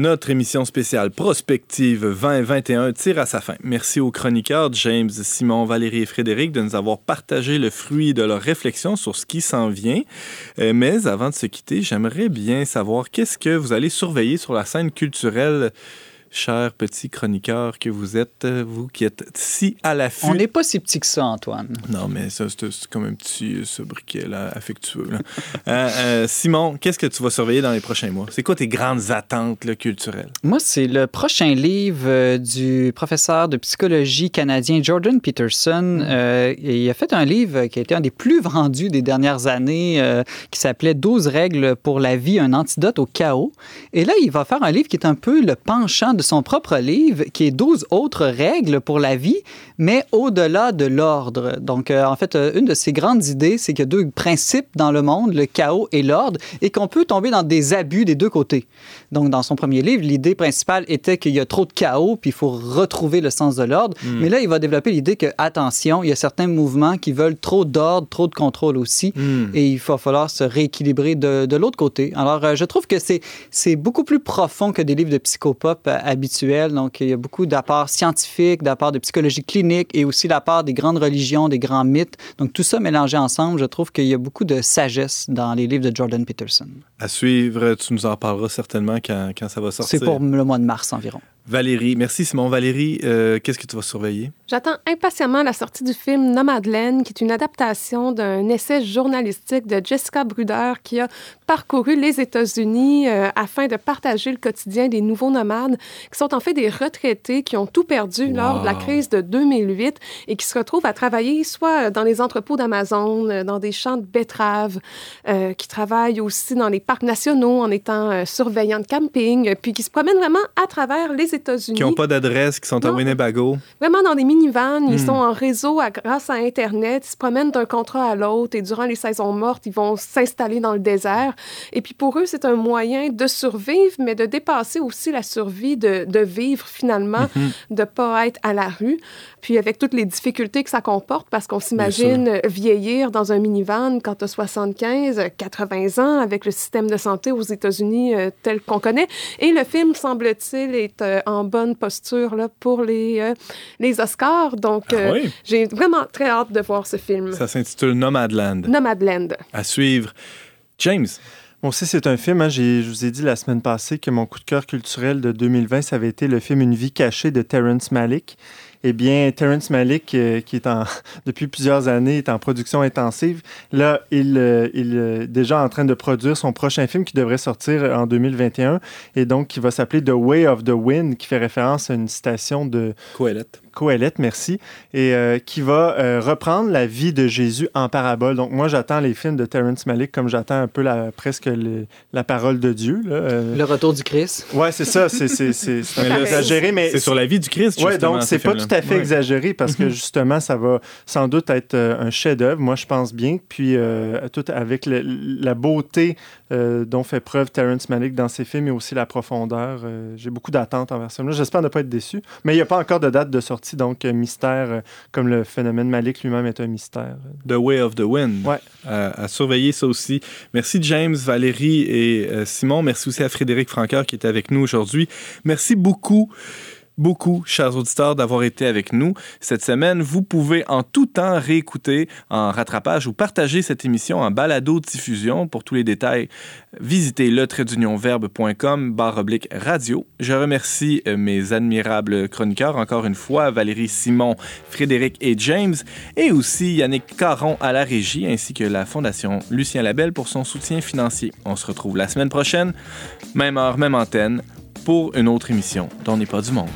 Speaker 2: Notre émission spéciale prospective 2021 tire à sa fin. Merci aux chroniqueurs James, Simon, Valérie et Frédéric de nous avoir partagé le fruit de leur réflexion sur ce qui s'en vient. Euh, mais avant de se quitter, j'aimerais bien savoir qu'est-ce que vous allez surveiller sur la scène culturelle, chers petits chroniqueurs que vous êtes, euh, vous qui êtes si à l'affût.
Speaker 3: On n'est pas si petit que ça, Antoine.
Speaker 2: Non, mais ça, c'est comme un petit euh, sobriquet là, affectueux. là. Euh, euh, Simon, qu'est-ce que tu vas surveiller dans les prochains mois? C'est quoi tes grandes attentes là, culturelles?
Speaker 3: Moi, c'est le prochain livre euh, du professeur de psychologie canadien Jordan Peterson. Euh, et il a fait un livre qui a été un des plus vendus des dernières années, euh, qui s'appelait 12 règles pour la vie, un antidote au chaos. Et là, il va faire un livre qui est un peu le penchant de son propre livre, qui est 12 autres règles pour la vie, mais au-delà de l'ordre. Donc, euh, en fait, euh, une de ses grandes idées, c'est qu'il y a deux principes dans le monde, le chaos et l'ordre, et qu'on peut tomber dans des abus des deux côtés. Donc, dans son premier livre, l'idée principale était qu'il y a trop de chaos, puis il faut retrouver le sens de l'ordre. Mais là, il va développer l'idée que, attention, il y a certains mouvements qui veulent trop d'ordre, trop de contrôle aussi, et il va falloir se rééquilibrer de, de l'autre côté. Alors, euh, je trouve que c'est beaucoup plus profond que des livres de psychopop habituel. Donc, il y a beaucoup d'apports scientifiques, d'apports de psychologie clinique et aussi l'apport des grandes religions, des grands mythes. Donc, tout ça mélangé ensemble, je trouve qu'il y a beaucoup de sagesse dans les livres de Jordan Peterson.
Speaker 2: À suivre, tu nous en parleras certainement quand, quand ça va sortir.
Speaker 3: C'est pour le mois de mars environ.
Speaker 2: Valérie, merci Simon. Valérie, euh, qu'est-ce que tu vas surveiller?
Speaker 6: J'attends impatiemment la sortie du film Nomadland, qui est une adaptation d'un essai journalistique de Jessica Bruder qui a parcouru les États-Unis euh, afin de partager le quotidien des nouveaux nomades, qui sont en fait des retraités qui ont tout perdu lors de la crise de 2008 et qui se retrouvent à travailler soit dans les entrepôts d'Amazon, euh, dans des champs de betteraves, qui travaillent aussi dans les parcs nationaux en étant surveillants de camping, puis qui se promènent vraiment à travers les États-Unis.
Speaker 2: Qui n'ont pas d'adresse, qui sont à Winnebago.
Speaker 6: Vraiment dans des minivans. Ils hmm. sont en réseau grâce à Internet. Ils se promènent d'un contrat à l'autre et durant les saisons mortes, ils vont s'installer dans le désert. Et puis pour eux, c'est un moyen de survivre, mais de dépasser aussi la survie, de, de vivre finalement, hmm. de ne pas être à la rue. Puis avec toutes les difficultés que ça comporte, parce qu'on s'imagine vieillir dans un minivan quand tu as 75, 80 ans, avec le système de santé aux États-Unis euh, tel qu'on connaît. Et le film, semble-t-il, est euh, en bonne posture là, pour les, euh, les Oscars. Donc, ah j'ai vraiment très hâte de voir ce film.
Speaker 2: Ça s'intitule Nomadland.
Speaker 6: Nomadland.
Speaker 2: À suivre. James?
Speaker 5: Bon, aussi, c'est un film, hein, je vous ai dit la semaine passée que mon coup de cœur culturel de 2020, ça avait été le film Une vie cachée de Terrence Malick. Eh bien, Terrence Malick, euh, qui est depuis plusieurs années, est en production intensive. Là, il, euh, il est déjà en train de produire son prochain film qui devrait sortir en 2021 et donc qui va s'appeler The Way of the Wind, qui fait référence à une citation de
Speaker 2: Coëlette.
Speaker 5: Coëlette, merci, et euh, qui va reprendre la vie de Jésus en parabole. Donc, moi, j'attends les films de Terrence Malick comme j'attends un peu la, presque la parole de Dieu.
Speaker 3: Le retour du Christ.
Speaker 5: Ouais, c'est ça. C'est exagéré, mais.
Speaker 2: C'est sur la vie du Christ,
Speaker 5: Ouais, donc c'est pas tout à fait exagéré parce que mhm. justement, ça va sans doute être euh, un chef-d'œuvre, moi je pense bien. Puis euh, tout avec la beauté euh, dont fait preuve Terrence Malick dans ses films et aussi la profondeur. J'ai beaucoup d'attentes envers ça. J'espère ne pas être déçu. Mais il n'y a pas encore de date de sortie, donc mystère, comme le phénomène Malick lui-même est un mystère.
Speaker 2: The Way of the Wind.
Speaker 5: Ouais.
Speaker 2: à surveiller ça aussi. Merci James, Valérie et Simon. Merci aussi à Frédéric Franqueur qui était avec nous aujourd'hui. Merci beaucoup beaucoup, chers auditeurs, d'avoir été avec nous cette semaine. Vous pouvez en tout temps réécouter en rattrapage ou partager cette émission en balado-diffusion. Pour tous les détails, visitez le barre oblique radio. Je remercie euh, mes admirables chroniqueurs, encore une fois, Valérie Simon, Frédéric et James, et aussi Yannick Caron à la régie, ainsi que la Fondation Lucien Labelle pour son soutien financier. On se retrouve la semaine prochaine, même heure, même antenne, pour une autre émission dont n'est pas du monde.